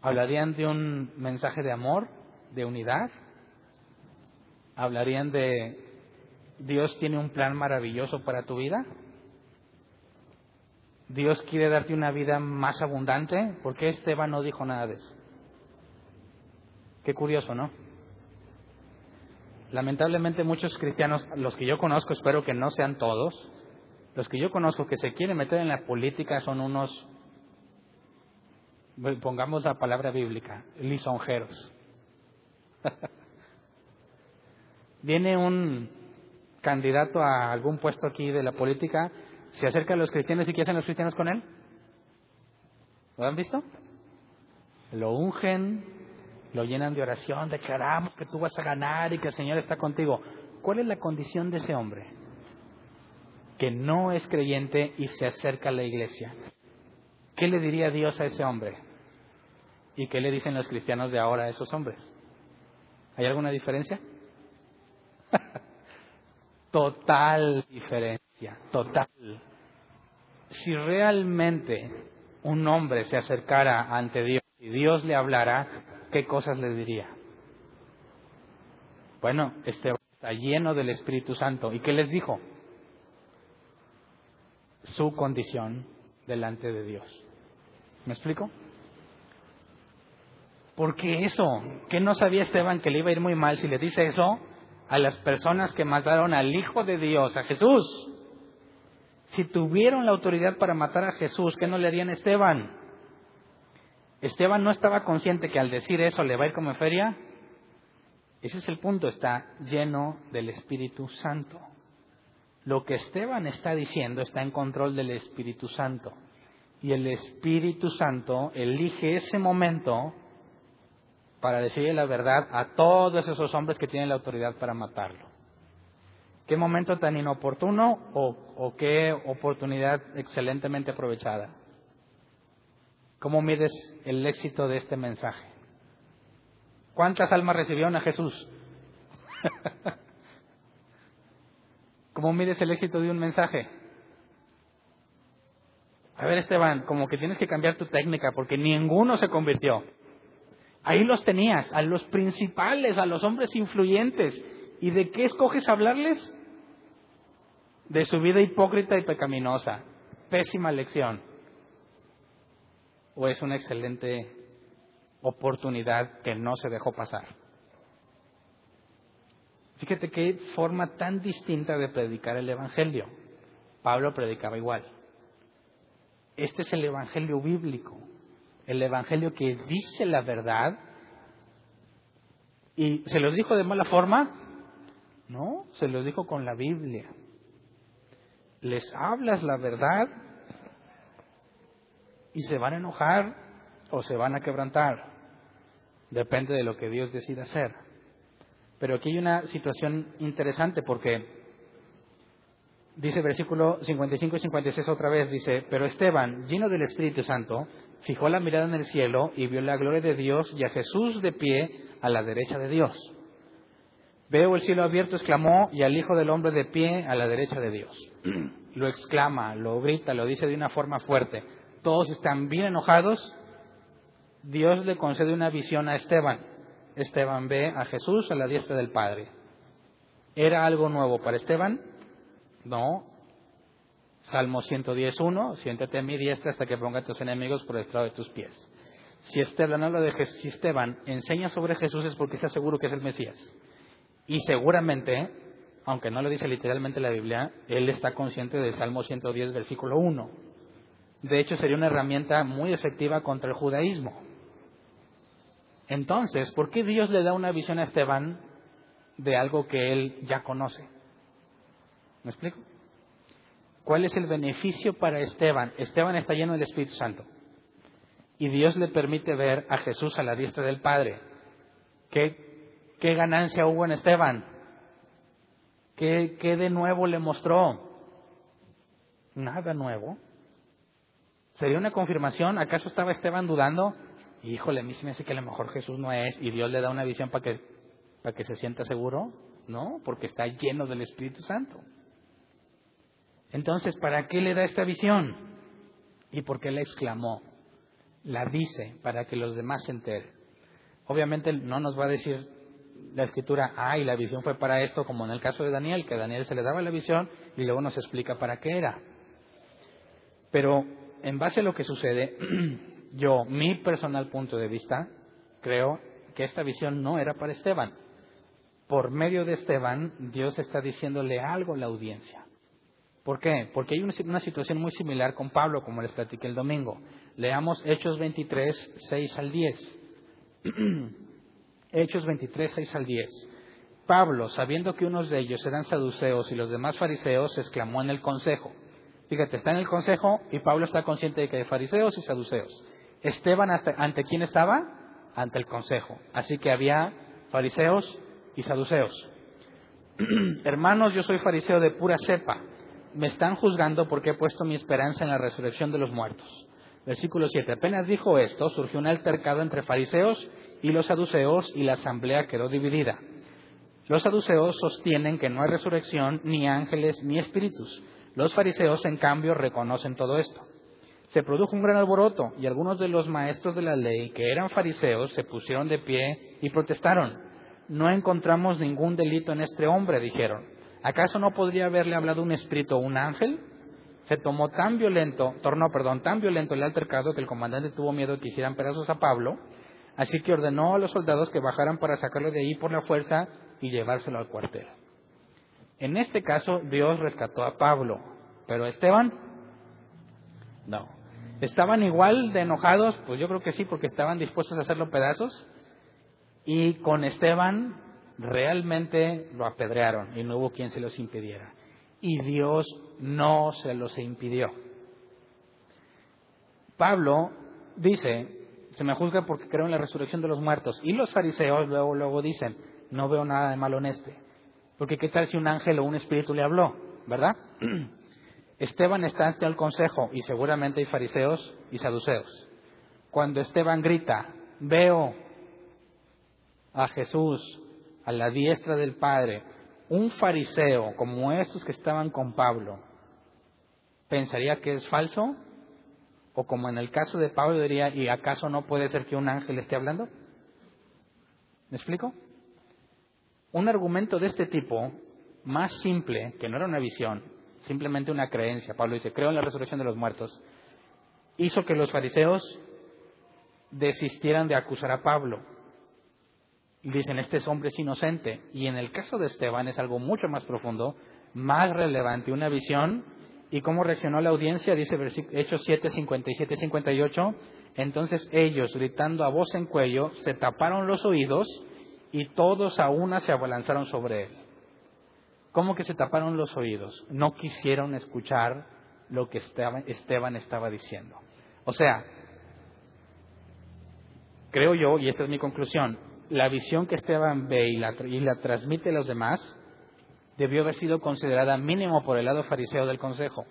¿Hablarían de un mensaje de amor, de unidad? ¿Hablarían de Dios tiene un plan maravilloso para tu vida? Dios quiere darte una vida más abundante. ¿Por qué Esteban no dijo nada de eso? Qué curioso, ¿no? Lamentablemente muchos cristianos, los que yo conozco, espero que no sean todos, los que yo conozco que se quieren meter en la política son unos, pongamos la palabra bíblica, lisonjeros. Viene un candidato a algún puesto aquí de la política, se acerca a los cristianos y ¿qué hacen los cristianos con él? ¿Lo han visto? Lo ungen, lo llenan de oración, declaramos que tú vas a ganar y que el Señor está contigo. ¿Cuál es la condición de ese hombre? Que no es creyente y se acerca a la iglesia. ¿Qué le diría Dios a ese hombre? ¿Y qué le dicen los cristianos de ahora a esos hombres? ¿Hay alguna diferencia? total diferencia, total. Si realmente un hombre se acercara ante Dios y Dios le hablara, ¿qué cosas le diría? Bueno, este está lleno del Espíritu Santo. ¿Y qué les dijo? Su condición delante de Dios. ¿Me explico? Porque eso, ¿qué no sabía Esteban que le iba a ir muy mal si le dice eso? a las personas que mataron al Hijo de Dios, a Jesús. Si tuvieron la autoridad para matar a Jesús, ¿qué no le harían a Esteban? Esteban no estaba consciente que al decir eso le va a ir como feria. Ese es el punto, está lleno del Espíritu Santo. Lo que Esteban está diciendo está en control del Espíritu Santo. Y el Espíritu Santo elige ese momento para decirle la verdad a todos esos hombres que tienen la autoridad para matarlo. Qué momento tan inoportuno o, qué oportunidad excelentemente aprovechada. ¿Cómo mides el éxito de este mensaje? ¿Cuántas almas recibieron a Jesús? ¿Cómo mides el éxito de un mensaje? A ver, Esteban, como que tienes que cambiar tu técnica porque ninguno se convirtió. Ahí los tenías, a los principales, a los hombres influyentes. ¿Y de qué escoges hablarles? De su vida hipócrita y pecaminosa. Pésima lección. ¿O es una excelente oportunidad que no se dejó pasar? Fíjate qué forma tan distinta de predicar el Evangelio. Pablo predicaba igual. Este es el Evangelio bíblico el Evangelio que dice la verdad y se los dijo de mala forma, no, se los dijo con la Biblia. Les hablas la verdad y se van a enojar o se van a quebrantar. Depende de lo que Dios decida hacer. Pero aquí hay una situación interesante porque dice versículo 55 y 56 otra vez, dice, pero Esteban, lleno del Espíritu Santo, fijó la mirada en el cielo y vio la gloria de Dios y a Jesús de pie a la derecha de Dios. Veo el cielo abierto, exclamó, y al Hijo del Hombre de pie a la derecha de Dios. Lo exclama, lo grita, lo dice de una forma fuerte. Todos están bien enojados. Dios le concede una visión a Esteban. Esteban ve a Jesús a la diestra del Padre. ¿Era algo nuevo para Esteban? No. Salmo 110.1, siéntate a mi diestra hasta que ponga a tus enemigos por el estrado de tus pies. Si Esteban habla de si Esteban enseña sobre Jesús es porque está seguro que es el Mesías. Y seguramente, aunque no lo dice literalmente la Biblia, él está consciente del Salmo 110, versículo 1. De hecho, sería una herramienta muy efectiva contra el judaísmo. Entonces, ¿por qué Dios le da una visión a Esteban de algo que él ya conoce? ¿Me explico? ¿Cuál es el beneficio para Esteban? Esteban está lleno del Espíritu Santo. Y Dios le permite ver a Jesús a la diestra del Padre. ¿Qué, ganancia hubo en Esteban? ¿Qué, ¿Qué de nuevo le mostró? Nada nuevo. ¿Sería una confirmación? ¿Acaso estaba Esteban dudando? Híjole, a mí se me hace que a lo mejor Jesús no es y Dios le da una visión para que, para que se sienta seguro. No, porque está lleno del Espíritu Santo. Entonces, ¿para qué le da esta visión? ¿Y por qué la exclamó? La dice para que los demás se enteren. Obviamente no nos va a decir la escritura, ay, la visión fue para esto, como en el caso de Daniel, que a Daniel se le daba la visión y luego nos explica para qué era. Pero en base a lo que sucede, yo, mi personal punto de vista, creo que esta visión no era para Esteban. Por medio de Esteban, Dios está diciéndole algo a la audiencia. ¿Por qué? Porque hay una situación muy similar con Pablo, como les platiqué el domingo. Leamos Hechos 23, 6 al 10. Hechos 23, 6 al 10. Pablo, sabiendo que unos de ellos eran saduceos y los demás fariseos, exclamó en el consejo. Fíjate, está en el consejo y Pablo está consciente de que hay fariseos y saduceos. Esteban, ¿ante quién estaba? Ante el consejo. Así que había fariseos y saduceos. Hermanos, yo soy fariseo de pura cepa me están juzgando porque he puesto mi esperanza en la resurrección de los muertos. Versículo 7. Apenas dijo esto, surgió un altercado entre fariseos y los saduceos y la asamblea quedó dividida. Los saduceos sostienen que no hay resurrección, ni ángeles, ni espíritus. Los fariseos, en cambio, reconocen todo esto. Se produjo un gran alboroto y algunos de los maestros de la ley, que eran fariseos, se pusieron de pie y protestaron. No encontramos ningún delito en este hombre, dijeron. ¿Acaso no podría haberle hablado un espíritu o un ángel? Se tomó tan violento, tornó, perdón, tan violento el altercado que el comandante tuvo miedo de que hicieran pedazos a Pablo, así que ordenó a los soldados que bajaran para sacarlo de ahí por la fuerza y llevárselo al cuartel. En este caso, Dios rescató a Pablo, pero Esteban, no. ¿Estaban igual de enojados? Pues yo creo que sí, porque estaban dispuestos a hacerlo pedazos. Y con Esteban realmente lo apedrearon y no hubo quien se los impidiera. Y Dios no se los impidió. Pablo dice, se me juzga porque creo en la resurrección de los muertos. Y los fariseos luego, luego dicen, no veo nada de malo en este. Porque qué tal si un ángel o un espíritu le habló, ¿verdad? Esteban está ante el consejo y seguramente hay fariseos y saduceos. Cuando Esteban grita, veo a Jesús a la diestra del Padre, un fariseo como estos que estaban con Pablo, ¿pensaría que es falso? O como en el caso de Pablo diría, ¿y acaso no puede ser que un ángel esté hablando? ¿Me explico? Un argumento de este tipo, más simple, que no era una visión, simplemente una creencia, Pablo dice, creo en la resurrección de los muertos, hizo que los fariseos desistieran de acusar a Pablo dicen, este es hombre es inocente. Y en el caso de Esteban es algo mucho más profundo, más relevante, una visión. ¿Y cómo reaccionó la audiencia? Dice Hechos 7, 57, 58. Entonces ellos, gritando a voz en cuello, se taparon los oídos y todos a una se abalanzaron sobre él. ¿Cómo que se taparon los oídos? No quisieron escuchar lo que Esteban estaba diciendo. O sea, creo yo, y esta es mi conclusión, la visión que Esteban ve y la, y la transmite a los demás debió haber sido considerada mínimo por el lado fariseo del consejo.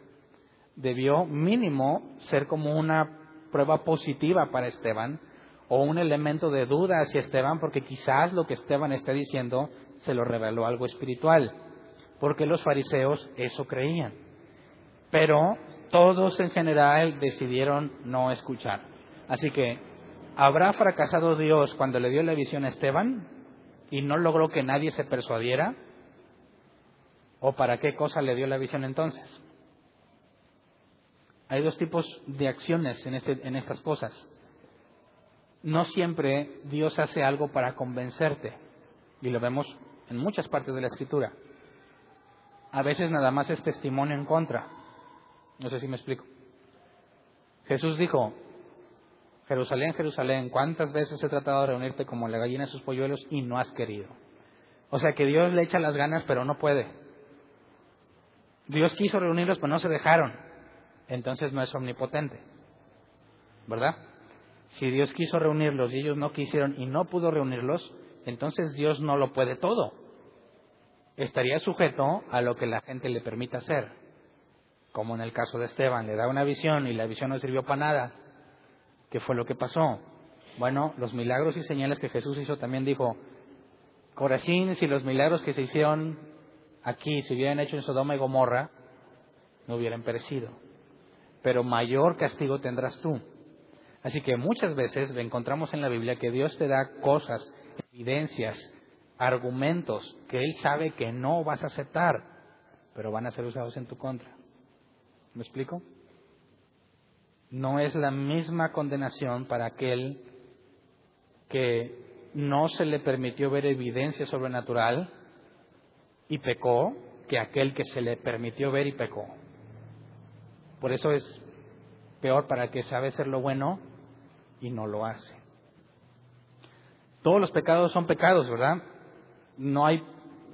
Debió mínimo ser como una prueba positiva para Esteban o un elemento de duda hacia Esteban porque quizás lo que Esteban está diciendo se lo reveló algo espiritual, porque los fariseos eso creían. Pero todos en general decidieron no escuchar. Así que, ¿habrá fracasado Dios cuando le dio la visión a Esteban y no logró que nadie se persuadiera? ¿O para qué cosa le dio la visión entonces? Hay dos tipos de acciones en, este, en estas cosas. No siempre Dios hace algo para convencerte, y lo vemos en muchas partes de la Escritura. A veces nada más es testimonio en contra. No sé si me explico. Jesús dijo, Jerusalén, Jerusalén, ¿cuántas veces he tratado de reunirte como la gallina en sus polluelos y no has querido? O sea que Dios le echa las ganas pero no puede. Dios quiso reunirlos pero no se dejaron. Entonces no es omnipotente. ¿Verdad? Si Dios quiso reunirlos y ellos no quisieron y no pudo reunirlos, entonces Dios no lo puede todo. Estaría sujeto a lo que la gente le permita hacer como en el caso de Esteban, le da una visión y la visión no sirvió para nada. ¿Qué fue lo que pasó? Bueno, los milagros y señales que Jesús hizo también dijo, Corazín, si los milagros que se hicieron aquí se hubieran hecho en Sodoma y Gomorra, no hubieran perecido. Pero mayor castigo tendrás tú. Así que muchas veces encontramos en la Biblia que Dios te da cosas, evidencias, argumentos que Él sabe que no vas a aceptar, pero van a ser usados en tu contra. ¿Me explico? No es la misma condenación para aquel que no se le permitió ver evidencia sobrenatural y pecó que aquel que se le permitió ver y pecó. Por eso es peor para el que sabe ser lo bueno y no lo hace. Todos los pecados son pecados, ¿verdad? No hay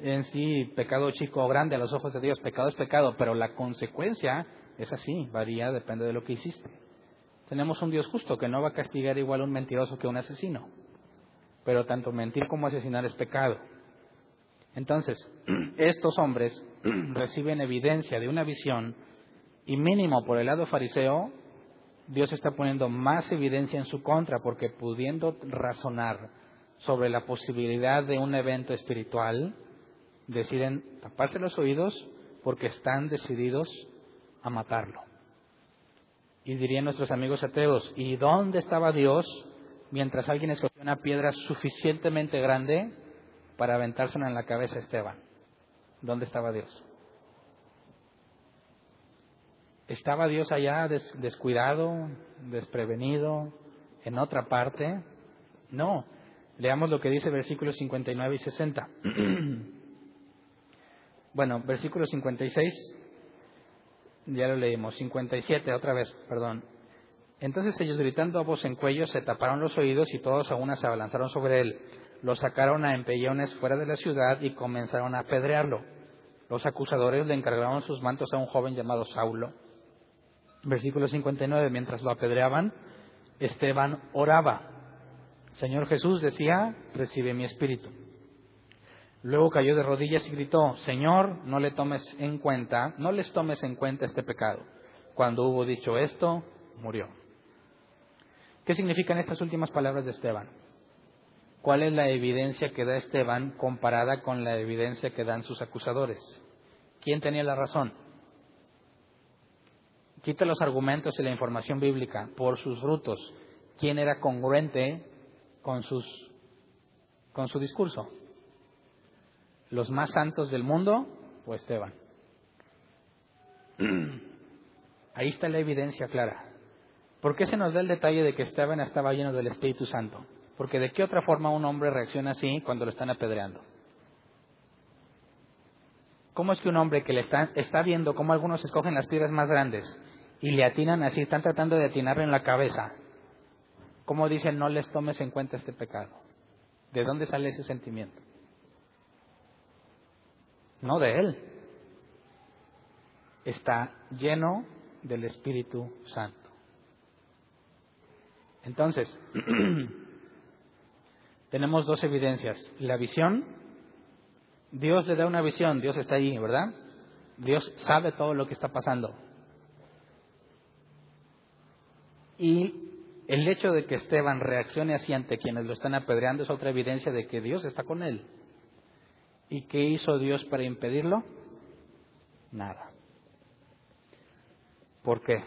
en sí pecado chico o grande a los ojos de Dios. Pecado es pecado, pero la consecuencia es así, varía, depende de lo que hiciste. Tenemos un Dios justo que no va a castigar igual a un mentiroso que a un asesino. Pero tanto mentir como asesinar es pecado. Entonces, estos hombres reciben evidencia de una visión y mínimo por el lado fariseo, Dios está poniendo más evidencia en su contra porque pudiendo razonar sobre la posibilidad de un evento espiritual, deciden taparse los oídos porque están decididos a matarlo. Y dirían nuestros amigos ateos, ¿y dónde estaba Dios mientras alguien escogió una piedra suficientemente grande para aventársela en la cabeza a Esteban? ¿Dónde estaba Dios? ¿Estaba Dios allá descuidado, desprevenido, en otra parte? No. Leamos lo que dice versículos 59 y 60. bueno, versículo 56 ya lo leímos. 57, otra vez, perdón. Entonces ellos gritando a voz en cuello se taparon los oídos y todos a una se abalanzaron sobre él. Lo sacaron a empellones fuera de la ciudad y comenzaron a apedrearlo. Los acusadores le encargaron sus mantos a un joven llamado Saulo. Versículo 59, mientras lo apedreaban, Esteban oraba. Señor Jesús decía, recibe mi espíritu. Luego cayó de rodillas y gritó, Señor, no le tomes en cuenta, no les tomes en cuenta este pecado. Cuando hubo dicho esto, murió. ¿Qué significan estas últimas palabras de Esteban? ¿Cuál es la evidencia que da Esteban comparada con la evidencia que dan sus acusadores? ¿Quién tenía la razón? Quita los argumentos y la información bíblica por sus frutos. ¿Quién era congruente con, sus, con su discurso? Los más santos del mundo o Esteban. Ahí está la evidencia clara. ¿Por qué se nos da el detalle de que Esteban estaba lleno del Espíritu Santo? Porque de qué otra forma un hombre reacciona así cuando lo están apedreando. ¿Cómo es que un hombre que le está, está viendo cómo algunos escogen las piedras más grandes y le atinan así, están tratando de atinarle en la cabeza? ¿Cómo dicen no les tomes en cuenta este pecado? ¿De dónde sale ese sentimiento? No de Él. Está lleno del Espíritu Santo. Entonces, tenemos dos evidencias. La visión, Dios le da una visión, Dios está ahí, ¿verdad? Dios sabe todo lo que está pasando. Y el hecho de que Esteban reaccione así ante quienes lo están apedreando es otra evidencia de que Dios está con él. ¿Y qué hizo Dios para impedirlo? Nada. ¿Por qué?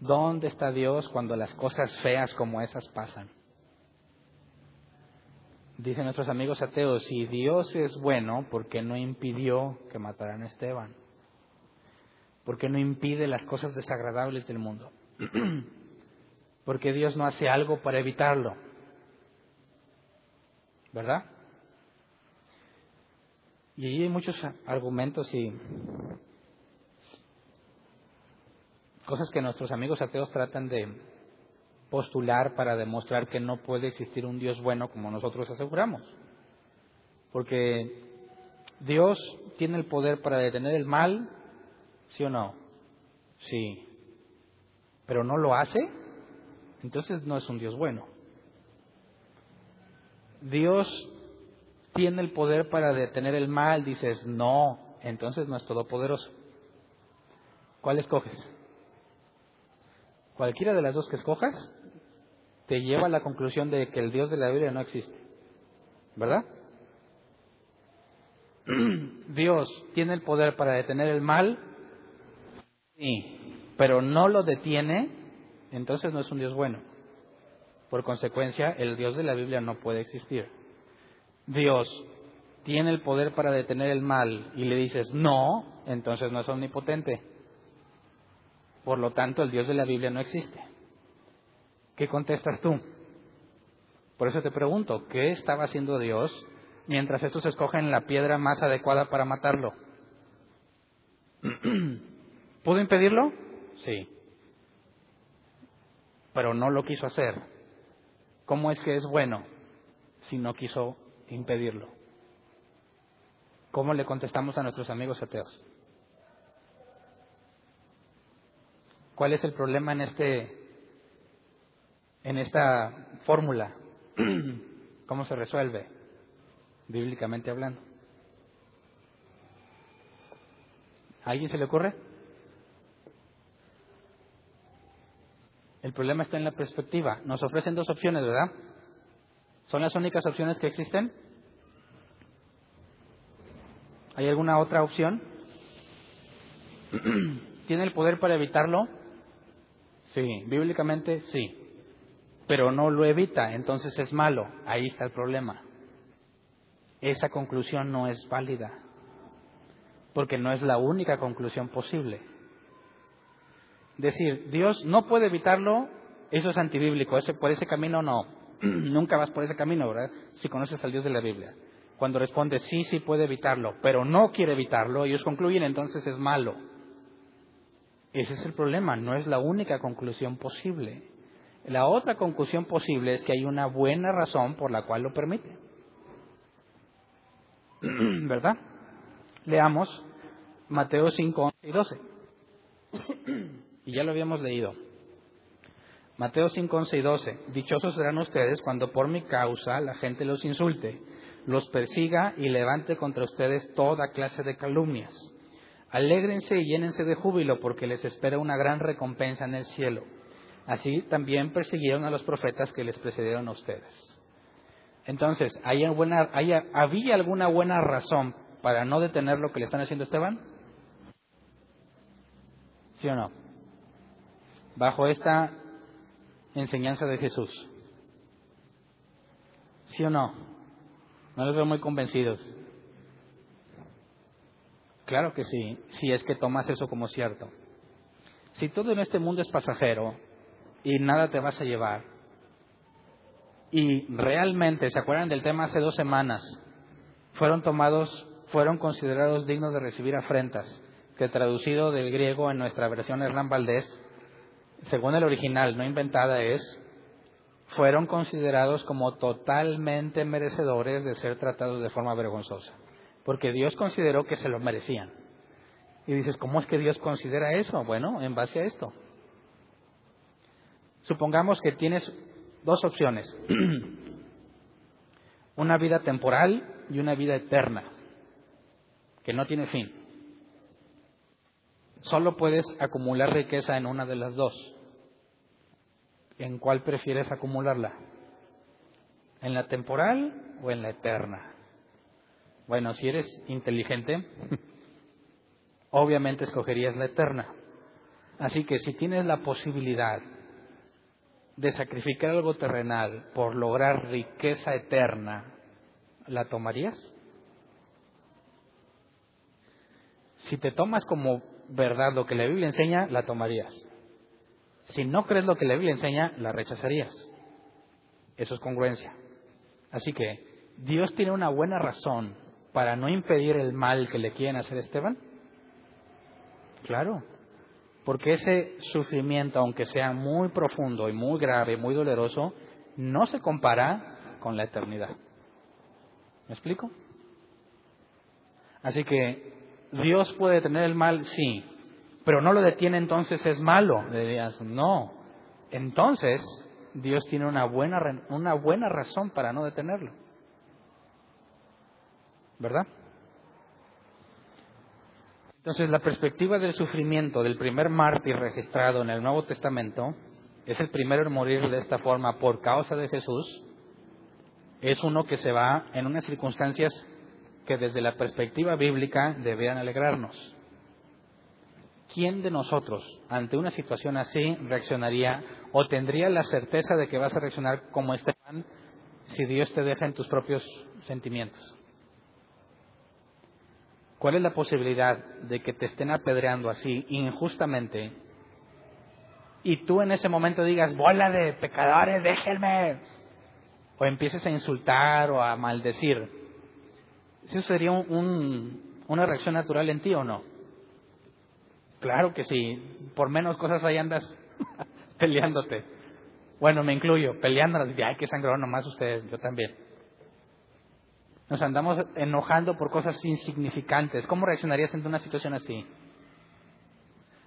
¿Dónde está Dios cuando las cosas feas como esas pasan? Dicen nuestros amigos ateos, si Dios es bueno, ¿por qué no impidió que mataran a Esteban? ¿Por qué no impide las cosas desagradables del mundo? ¿Por qué Dios no hace algo para evitarlo? ¿Verdad? Y ahí hay muchos argumentos y cosas que nuestros amigos ateos tratan de postular para demostrar que no puede existir un Dios bueno como nosotros aseguramos. Porque Dios tiene el poder para detener el mal, ¿sí o no? Sí. Pero no lo hace, entonces no es un Dios bueno. Dios tiene el poder para detener el mal, dices, no, entonces no es todopoderoso. ¿Cuál escoges? Cualquiera de las dos que escojas te lleva a la conclusión de que el Dios de la Biblia no existe. ¿Verdad? Dios tiene el poder para detener el mal, sí, pero no lo detiene, entonces no es un Dios bueno. Por consecuencia, el Dios de la Biblia no puede existir. Dios tiene el poder para detener el mal y le dices no, entonces no es omnipotente. Por lo tanto, el Dios de la Biblia no existe. ¿Qué contestas tú? Por eso te pregunto, ¿qué estaba haciendo Dios mientras estos escogen la piedra más adecuada para matarlo? ¿Pudo impedirlo? Sí. Pero no lo quiso hacer. ¿Cómo es que es bueno si no quiso impedirlo? ¿Cómo le contestamos a nuestros amigos ateos? ¿Cuál es el problema en este en esta fórmula? ¿Cómo se resuelve? Bíblicamente hablando. ¿A alguien se le ocurre? El problema está en la perspectiva. Nos ofrecen dos opciones, ¿verdad? ¿Son las únicas opciones que existen? ¿Hay alguna otra opción? ¿Tiene el poder para evitarlo? Sí, bíblicamente sí, pero no lo evita, entonces es malo. Ahí está el problema. Esa conclusión no es válida, porque no es la única conclusión posible. Decir, Dios no puede evitarlo, eso es antibíblico, ese, por ese camino no. Nunca vas por ese camino, ¿verdad? Si conoces al Dios de la Biblia. Cuando responde sí, sí puede evitarlo, pero no quiere evitarlo, ellos concluyen entonces es malo. Ese es el problema, no es la única conclusión posible. La otra conclusión posible es que hay una buena razón por la cual lo permite. ¿Verdad? Leamos Mateo 5, 11 y 12. y ya lo habíamos leído. Mateo 5, 11 y 12. Dichosos serán ustedes cuando por mi causa la gente los insulte, los persiga y levante contra ustedes toda clase de calumnias. Alégrense y llénense de júbilo porque les espera una gran recompensa en el cielo. Así también persiguieron a los profetas que les precedieron a ustedes. Entonces, ¿había alguna buena razón para no detener lo que le están haciendo a Esteban? ¿Sí o no? Bajo esta enseñanza de Jesús. ¿Sí o no? No los veo muy convencidos. Claro que sí, si es que tomas eso como cierto. Si todo en este mundo es pasajero y nada te vas a llevar, y realmente, ¿se acuerdan del tema hace dos semanas? Fueron tomados, fueron considerados dignos de recibir afrentas, que traducido del griego en nuestra versión Hernán Valdés, según el original, no inventada es, fueron considerados como totalmente merecedores de ser tratados de forma vergonzosa porque Dios consideró que se lo merecían. Y dices, ¿cómo es que Dios considera eso? Bueno, en base a esto. Supongamos que tienes dos opciones. una vida temporal y una vida eterna, que no tiene fin. Solo puedes acumular riqueza en una de las dos. ¿En cuál prefieres acumularla? ¿En la temporal o en la eterna? Bueno, si eres inteligente, obviamente escogerías la eterna. Así que si tienes la posibilidad de sacrificar algo terrenal por lograr riqueza eterna, ¿la tomarías? Si te tomas como verdad lo que la Biblia enseña, la tomarías. Si no crees lo que la Biblia enseña, la rechazarías. Eso es congruencia. Así que, ¿Dios tiene una buena razón para no impedir el mal que le quieren hacer a Esteban? Claro, porque ese sufrimiento, aunque sea muy profundo y muy grave, muy doloroso, no se compara con la eternidad. ¿Me explico? Así que Dios puede detener el mal, sí, pero no lo detiene entonces es malo. Dirías, no. Entonces Dios tiene una buena, una buena razón para no detenerlo. ¿Verdad? Entonces, la perspectiva del sufrimiento del primer mártir registrado en el Nuevo Testamento es el primero en morir de esta forma por causa de Jesús. Es uno que se va en unas circunstancias que desde la perspectiva bíblica deberían alegrarnos. ¿Quién de nosotros ante una situación así reaccionaría o tendría la certeza de que vas a reaccionar como Esteban si Dios te deja en tus propios sentimientos? ¿Cuál es la posibilidad de que te estén apedreando así injustamente y tú en ese momento digas, bola de pecadores, déjenme? O empieces a insultar o a maldecir. ¿Eso sería una reacción natural en ti o no? Claro que sí. Por menos cosas ahí andas peleándote. Bueno, me incluyo, peleándonos. Ay, qué sangrón nomás ustedes, yo también. Nos andamos enojando por cosas insignificantes. ¿Cómo reaccionarías ante una situación así?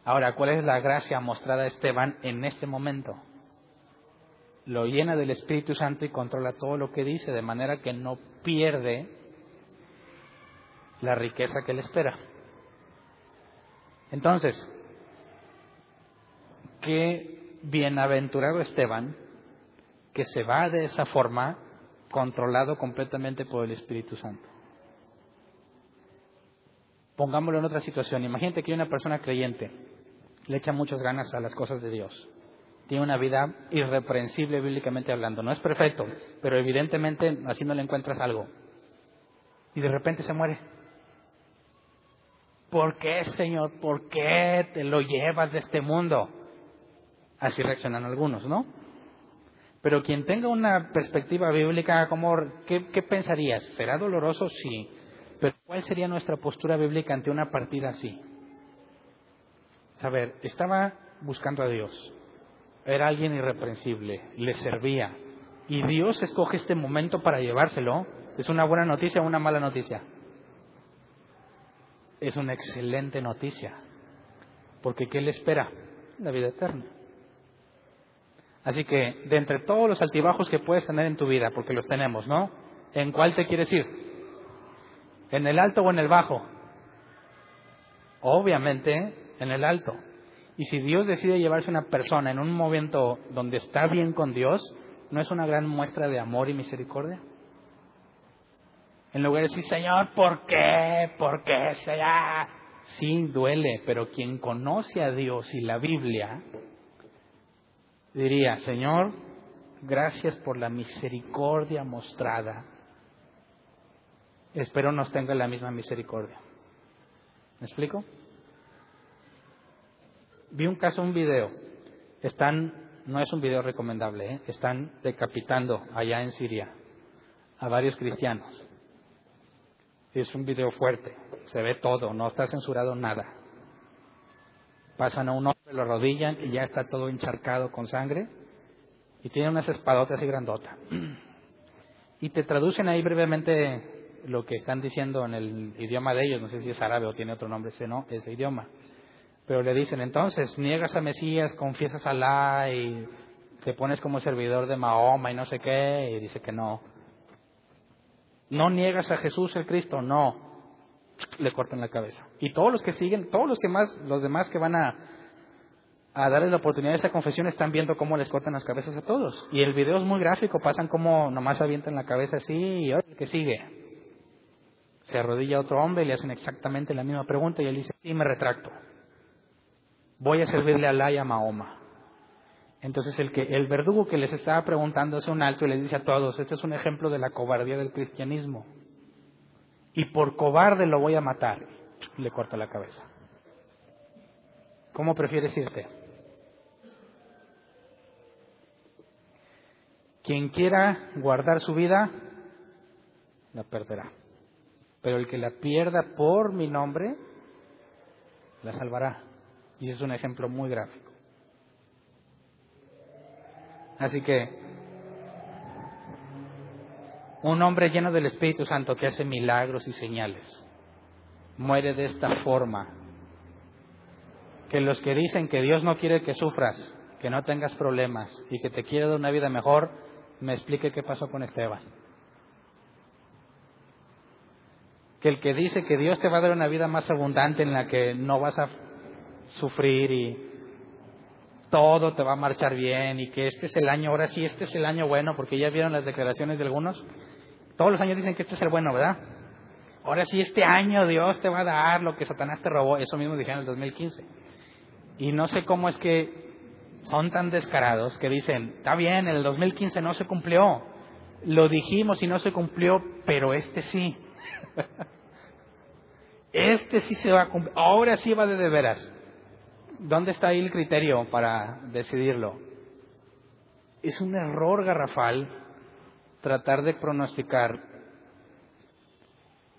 Ahora, ¿cuál es la gracia mostrada a Esteban en este momento? Lo llena del Espíritu Santo y controla todo lo que dice, de manera que no pierde la riqueza que le espera. Entonces, qué bienaventurado Esteban que se va de esa forma controlado completamente por el Espíritu Santo. Pongámoslo en otra situación. Imagínate que hay una persona creyente, le echa muchas ganas a las cosas de Dios. Tiene una vida irreprensible bíblicamente hablando. No es perfecto, pero evidentemente así no le encuentras algo. Y de repente se muere. ¿Por qué, Señor? ¿Por qué te lo llevas de este mundo? Así reaccionan algunos, ¿no? Pero quien tenga una perspectiva bíblica, ¿qué, ¿qué pensarías? ¿Será doloroso? Sí. Pero ¿cuál sería nuestra postura bíblica ante una partida así? A ver, estaba buscando a Dios. Era alguien irreprensible, le servía. Y Dios escoge este momento para llevárselo. ¿Es una buena noticia o una mala noticia? Es una excelente noticia. Porque ¿qué le espera? La vida eterna. Así que, de entre todos los altibajos que puedes tener en tu vida, porque los tenemos, ¿no? ¿En cuál te quieres ir? ¿En el alto o en el bajo? Obviamente, en el alto. Y si Dios decide llevarse una persona en un momento donde está bien con Dios, ¿no es una gran muestra de amor y misericordia? En lugar de decir, Señor, ¿por qué? ¿Por qué sea? Sí, duele, pero quien conoce a Dios y la Biblia diría, Señor, gracias por la misericordia mostrada. Espero nos tenga la misma misericordia. ¿Me explico? Vi un caso, un video. Están, no es un video recomendable, ¿eh? están decapitando allá en Siria a varios cristianos. Es un video fuerte, se ve todo, no está censurado nada pasan a un hombre, lo arrodillan y ya está todo encharcado con sangre y tiene unas espadotas y grandota. Y te traducen ahí brevemente lo que están diciendo en el idioma de ellos, no sé si es árabe o tiene otro nombre, ese no, ese idioma. Pero le dicen, entonces, niegas a Mesías, confiesas a Alá y te pones como servidor de Mahoma y no sé qué, y dice que no. No niegas a Jesús el Cristo, no. Le cortan la cabeza. Y todos los que siguen, todos los que más, los demás que van a, darles la oportunidad de esa confesión están viendo cómo les cortan las cabezas a todos. Y el video es muy gráfico, pasan como nomás avientan la cabeza así y el que sigue. Se arrodilla otro hombre y le hacen exactamente la misma pregunta y él dice, sí, me retracto. Voy a servirle a Alá y a Mahoma. Entonces el, que, el verdugo que les estaba preguntando hace un alto y les dice a todos, este es un ejemplo de la cobardía del cristianismo. Y por cobarde lo voy a matar. Le corta la cabeza. ¿Cómo prefieres irte? Quien quiera guardar su vida, la perderá. Pero el que la pierda por mi nombre, la salvará. Y es un ejemplo muy gráfico. Así que un hombre lleno del Espíritu Santo que hace milagros y señales muere de esta forma. Que los que dicen que Dios no quiere que sufras, que no tengas problemas y que te quiere dar una vida mejor, me explique qué pasó con Esteban. Que el que dice que Dios te va a dar una vida más abundante en la que no vas a sufrir y todo te va a marchar bien y que este es el año, ahora sí, este es el año bueno, porque ya vieron las declaraciones de algunos. Todos los años dicen que este es el bueno, ¿verdad? Ahora sí, este año Dios te va a dar lo que Satanás te robó. Eso mismo dijeron en el 2015. Y no sé cómo es que son tan descarados que dicen, está bien, en el 2015 no se cumplió. Lo dijimos y no se cumplió, pero este sí. este sí se va a cumplir. Ahora sí va de, de veras. ¿Dónde está ahí el criterio para decidirlo? Es un error garrafal tratar de pronosticar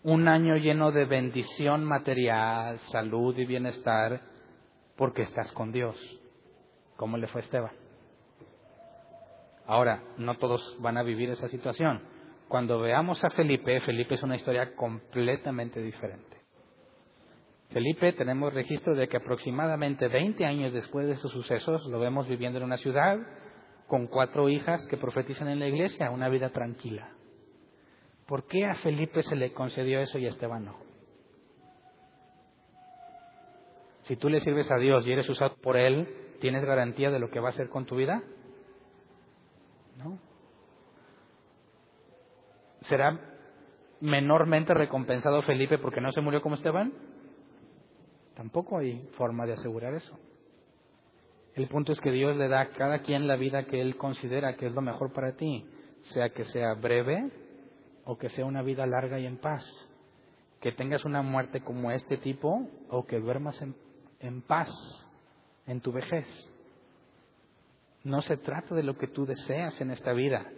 un año lleno de bendición material, salud y bienestar porque estás con Dios. ¿Cómo le fue a Esteban? Ahora, no todos van a vivir esa situación. Cuando veamos a Felipe, Felipe es una historia completamente diferente. Felipe, tenemos registro de que aproximadamente 20 años después de estos sucesos lo vemos viviendo en una ciudad con cuatro hijas que profetizan en la iglesia, una vida tranquila. ¿Por qué a Felipe se le concedió eso y a Esteban no? Si tú le sirves a Dios y eres usado por Él, ¿tienes garantía de lo que va a hacer con tu vida? ¿No? ¿Será menormente recompensado Felipe porque no se murió como Esteban? Tampoco hay forma de asegurar eso. El punto es que Dios le da a cada quien la vida que Él considera que es lo mejor para ti, sea que sea breve o que sea una vida larga y en paz. Que tengas una muerte como este tipo o que duermas en, en paz en tu vejez. No se trata de lo que tú deseas en esta vida,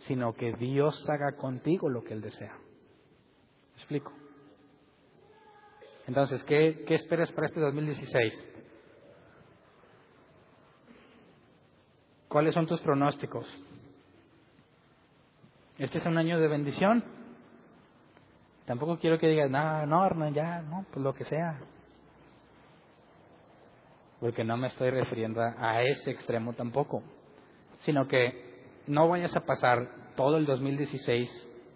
sino que Dios haga contigo lo que Él desea. ¿Me explico? Entonces, ¿qué, esperas para este 2016? ¿Cuáles son tus pronósticos? ¿Este es un año de bendición? Tampoco quiero que digas, no, no, Hernán, ya, no, pues lo que sea. Porque no me estoy refiriendo a ese extremo tampoco. Sino que no vayas a pasar todo el 2016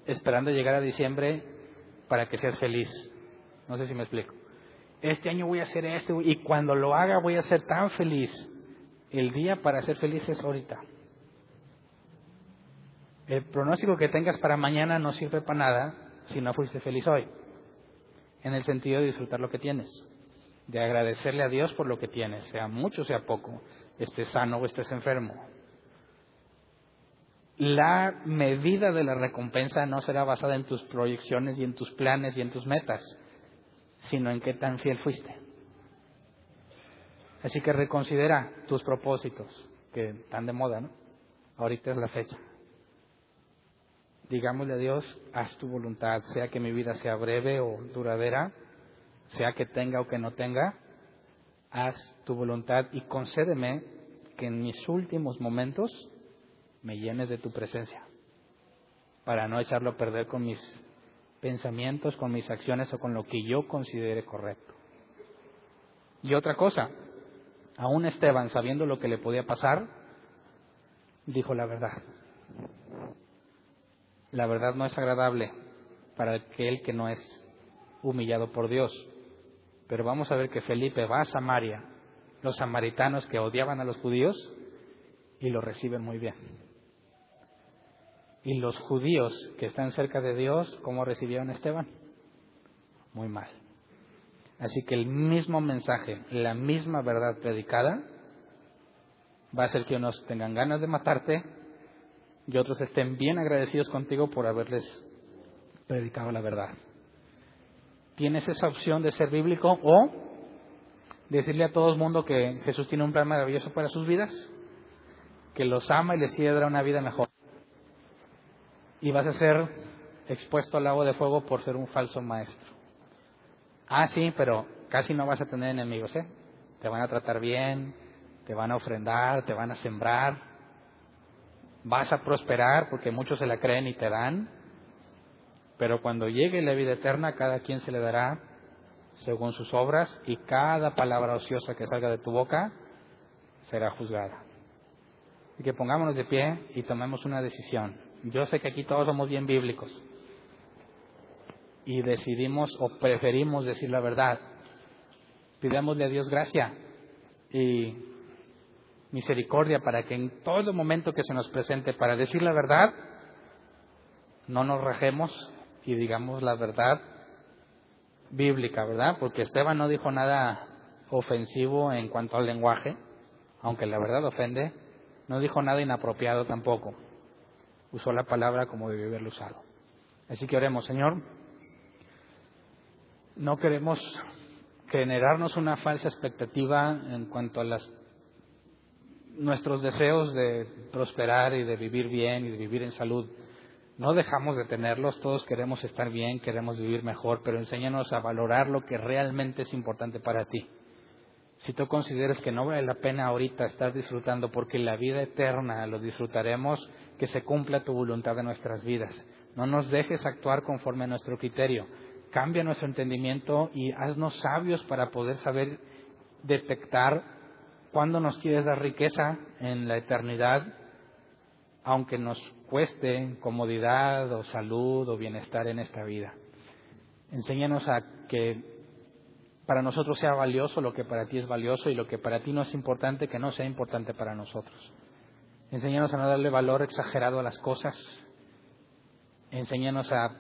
esperando llegar a diciembre para que seas feliz. No sé si me explico. Este año voy a hacer esto y cuando lo haga voy a ser tan feliz. El día para ser feliz es ahorita. El pronóstico que tengas para mañana no sirve para nada si no fuiste feliz hoy. En el sentido de disfrutar lo que tienes. De agradecerle a Dios por lo que tienes, sea mucho, sea poco, estés sano o estés enfermo. La medida de la recompensa no será basada en tus proyecciones y en tus planes y en tus metas, sino en qué tan fiel fuiste. Así que reconsidera tus propósitos, que están de moda, ¿no? Ahorita es la fecha. Digámosle a Dios, haz tu voluntad, sea que mi vida sea breve o duradera, sea que tenga o que no tenga, haz tu voluntad y concédeme que en mis últimos momentos me llenes de tu presencia, para no echarlo a perder con mis pensamientos, con mis acciones o con lo que yo considere correcto. Y otra cosa, aún Esteban, sabiendo lo que le podía pasar, dijo la verdad. La verdad no es agradable para aquel que no es humillado por Dios. Pero vamos a ver que Felipe va a Samaria, los samaritanos que odiaban a los judíos, y lo reciben muy bien. Y los judíos que están cerca de Dios, ¿cómo recibieron a Esteban? Muy mal. Así que el mismo mensaje, la misma verdad predicada, va a hacer que unos tengan ganas de matarte y otros estén bien agradecidos contigo por haberles predicado la verdad. Tienes esa opción de ser bíblico o decirle a todo el mundo que Jesús tiene un plan maravilloso para sus vidas, que los ama y les quiere dar una vida mejor. Y vas a ser expuesto al agua de fuego por ser un falso maestro. Ah, sí, pero casi no vas a tener enemigos, ¿eh? Te van a tratar bien, te van a ofrendar, te van a sembrar, vas a prosperar porque muchos se la creen y te dan, pero cuando llegue la vida eterna, cada quien se le dará según sus obras y cada palabra ociosa que salga de tu boca será juzgada. Y que pongámonos de pie y tomemos una decisión. Yo sé que aquí todos somos bien bíblicos y decidimos o preferimos decir la verdad. Pidémosle a Dios gracia y misericordia para que en todo momento que se nos presente para decir la verdad, no nos rajemos y digamos la verdad bíblica, ¿verdad? Porque Esteban no dijo nada ofensivo en cuanto al lenguaje, aunque la verdad ofende, no dijo nada inapropiado tampoco. Usó la palabra como debió haberlo usado. Así que oremos, Señor. No queremos generarnos una falsa expectativa en cuanto a nuestros deseos de prosperar y de vivir bien y de vivir en salud no dejamos de tenerlos, todos queremos estar bien, queremos vivir mejor, pero enséñanos a valorar lo que realmente es importante para ti. Si tú consideras que no vale la pena ahorita estar disfrutando porque la vida eterna lo disfrutaremos, que se cumpla tu voluntad en nuestras vidas. No nos dejes actuar conforme a nuestro criterio. Cambia nuestro entendimiento y haznos sabios para poder saber detectar cuándo nos quieres dar riqueza en la eternidad aunque nos cueste comodidad o salud o bienestar en esta vida. Enséñanos a que para nosotros sea valioso lo que para ti es valioso y lo que para ti no es importante que no sea importante para nosotros. Enséñanos a no darle valor exagerado a las cosas. Enséñanos a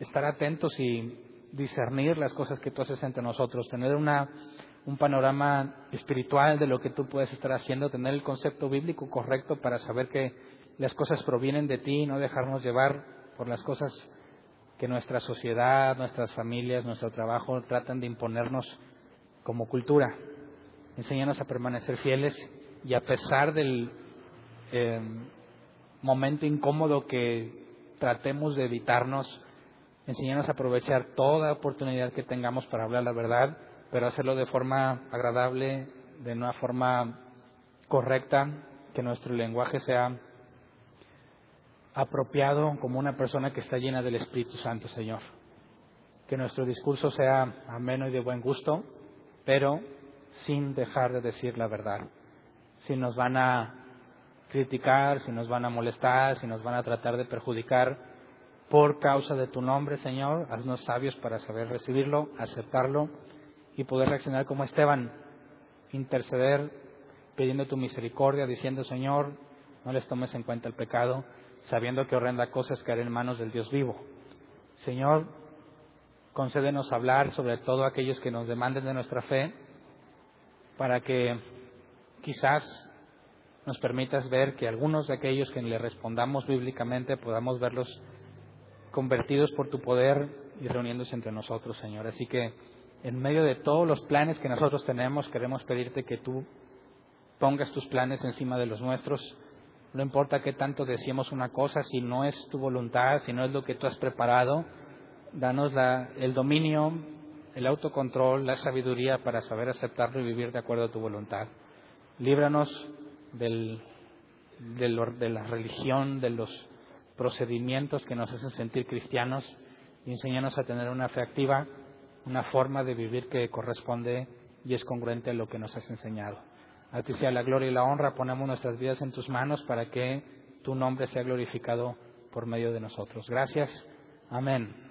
estar atentos y discernir las cosas que tú haces entre nosotros, tener una un panorama espiritual de lo que tú puedes estar haciendo, tener el concepto bíblico correcto para saber que las cosas provienen de ti y no dejarnos llevar por las cosas que nuestra sociedad, nuestras familias, nuestro trabajo tratan de imponernos como cultura. Enséñanos a permanecer fieles y a pesar del eh, momento incómodo que tratemos de evitarnos, enséñanos a aprovechar toda oportunidad que tengamos para hablar la verdad pero hacerlo de forma agradable, de una forma correcta, que nuestro lenguaje sea apropiado como una persona que está llena del Espíritu Santo, Señor. Que nuestro discurso sea ameno y de buen gusto, pero sin dejar de decir la verdad. Si nos van a criticar, si nos van a molestar, si nos van a tratar de perjudicar por causa de tu nombre, Señor, haznos sabios para saber recibirlo, aceptarlo y poder reaccionar como Esteban, interceder pidiendo tu misericordia, diciendo, Señor, no les tomes en cuenta el pecado, sabiendo que horrenda cosa es caer en manos del Dios vivo. Señor, concédenos hablar sobre todo aquellos que nos demanden de nuestra fe, para que quizás nos permitas ver que algunos de aquellos que le respondamos bíblicamente podamos verlos convertidos por tu poder y reuniéndose entre nosotros, Señor. Así que en medio de todos los planes que nosotros tenemos, queremos pedirte que tú pongas tus planes encima de los nuestros. No importa qué tanto decimos una cosa, si no es tu voluntad, si no es lo que tú has preparado, danos el dominio, el autocontrol, la sabiduría para saber aceptarlo y vivir de acuerdo a tu voluntad. Líbranos de la religión, de los procedimientos que nos hacen sentir cristianos y enséñanos a tener una fe activa una forma de vivir que corresponde y es congruente a lo que nos has enseñado. A ti sea la gloria y la honra. Ponemos nuestras vidas en tus manos para que tu nombre sea glorificado por medio de nosotros. Gracias. Amén.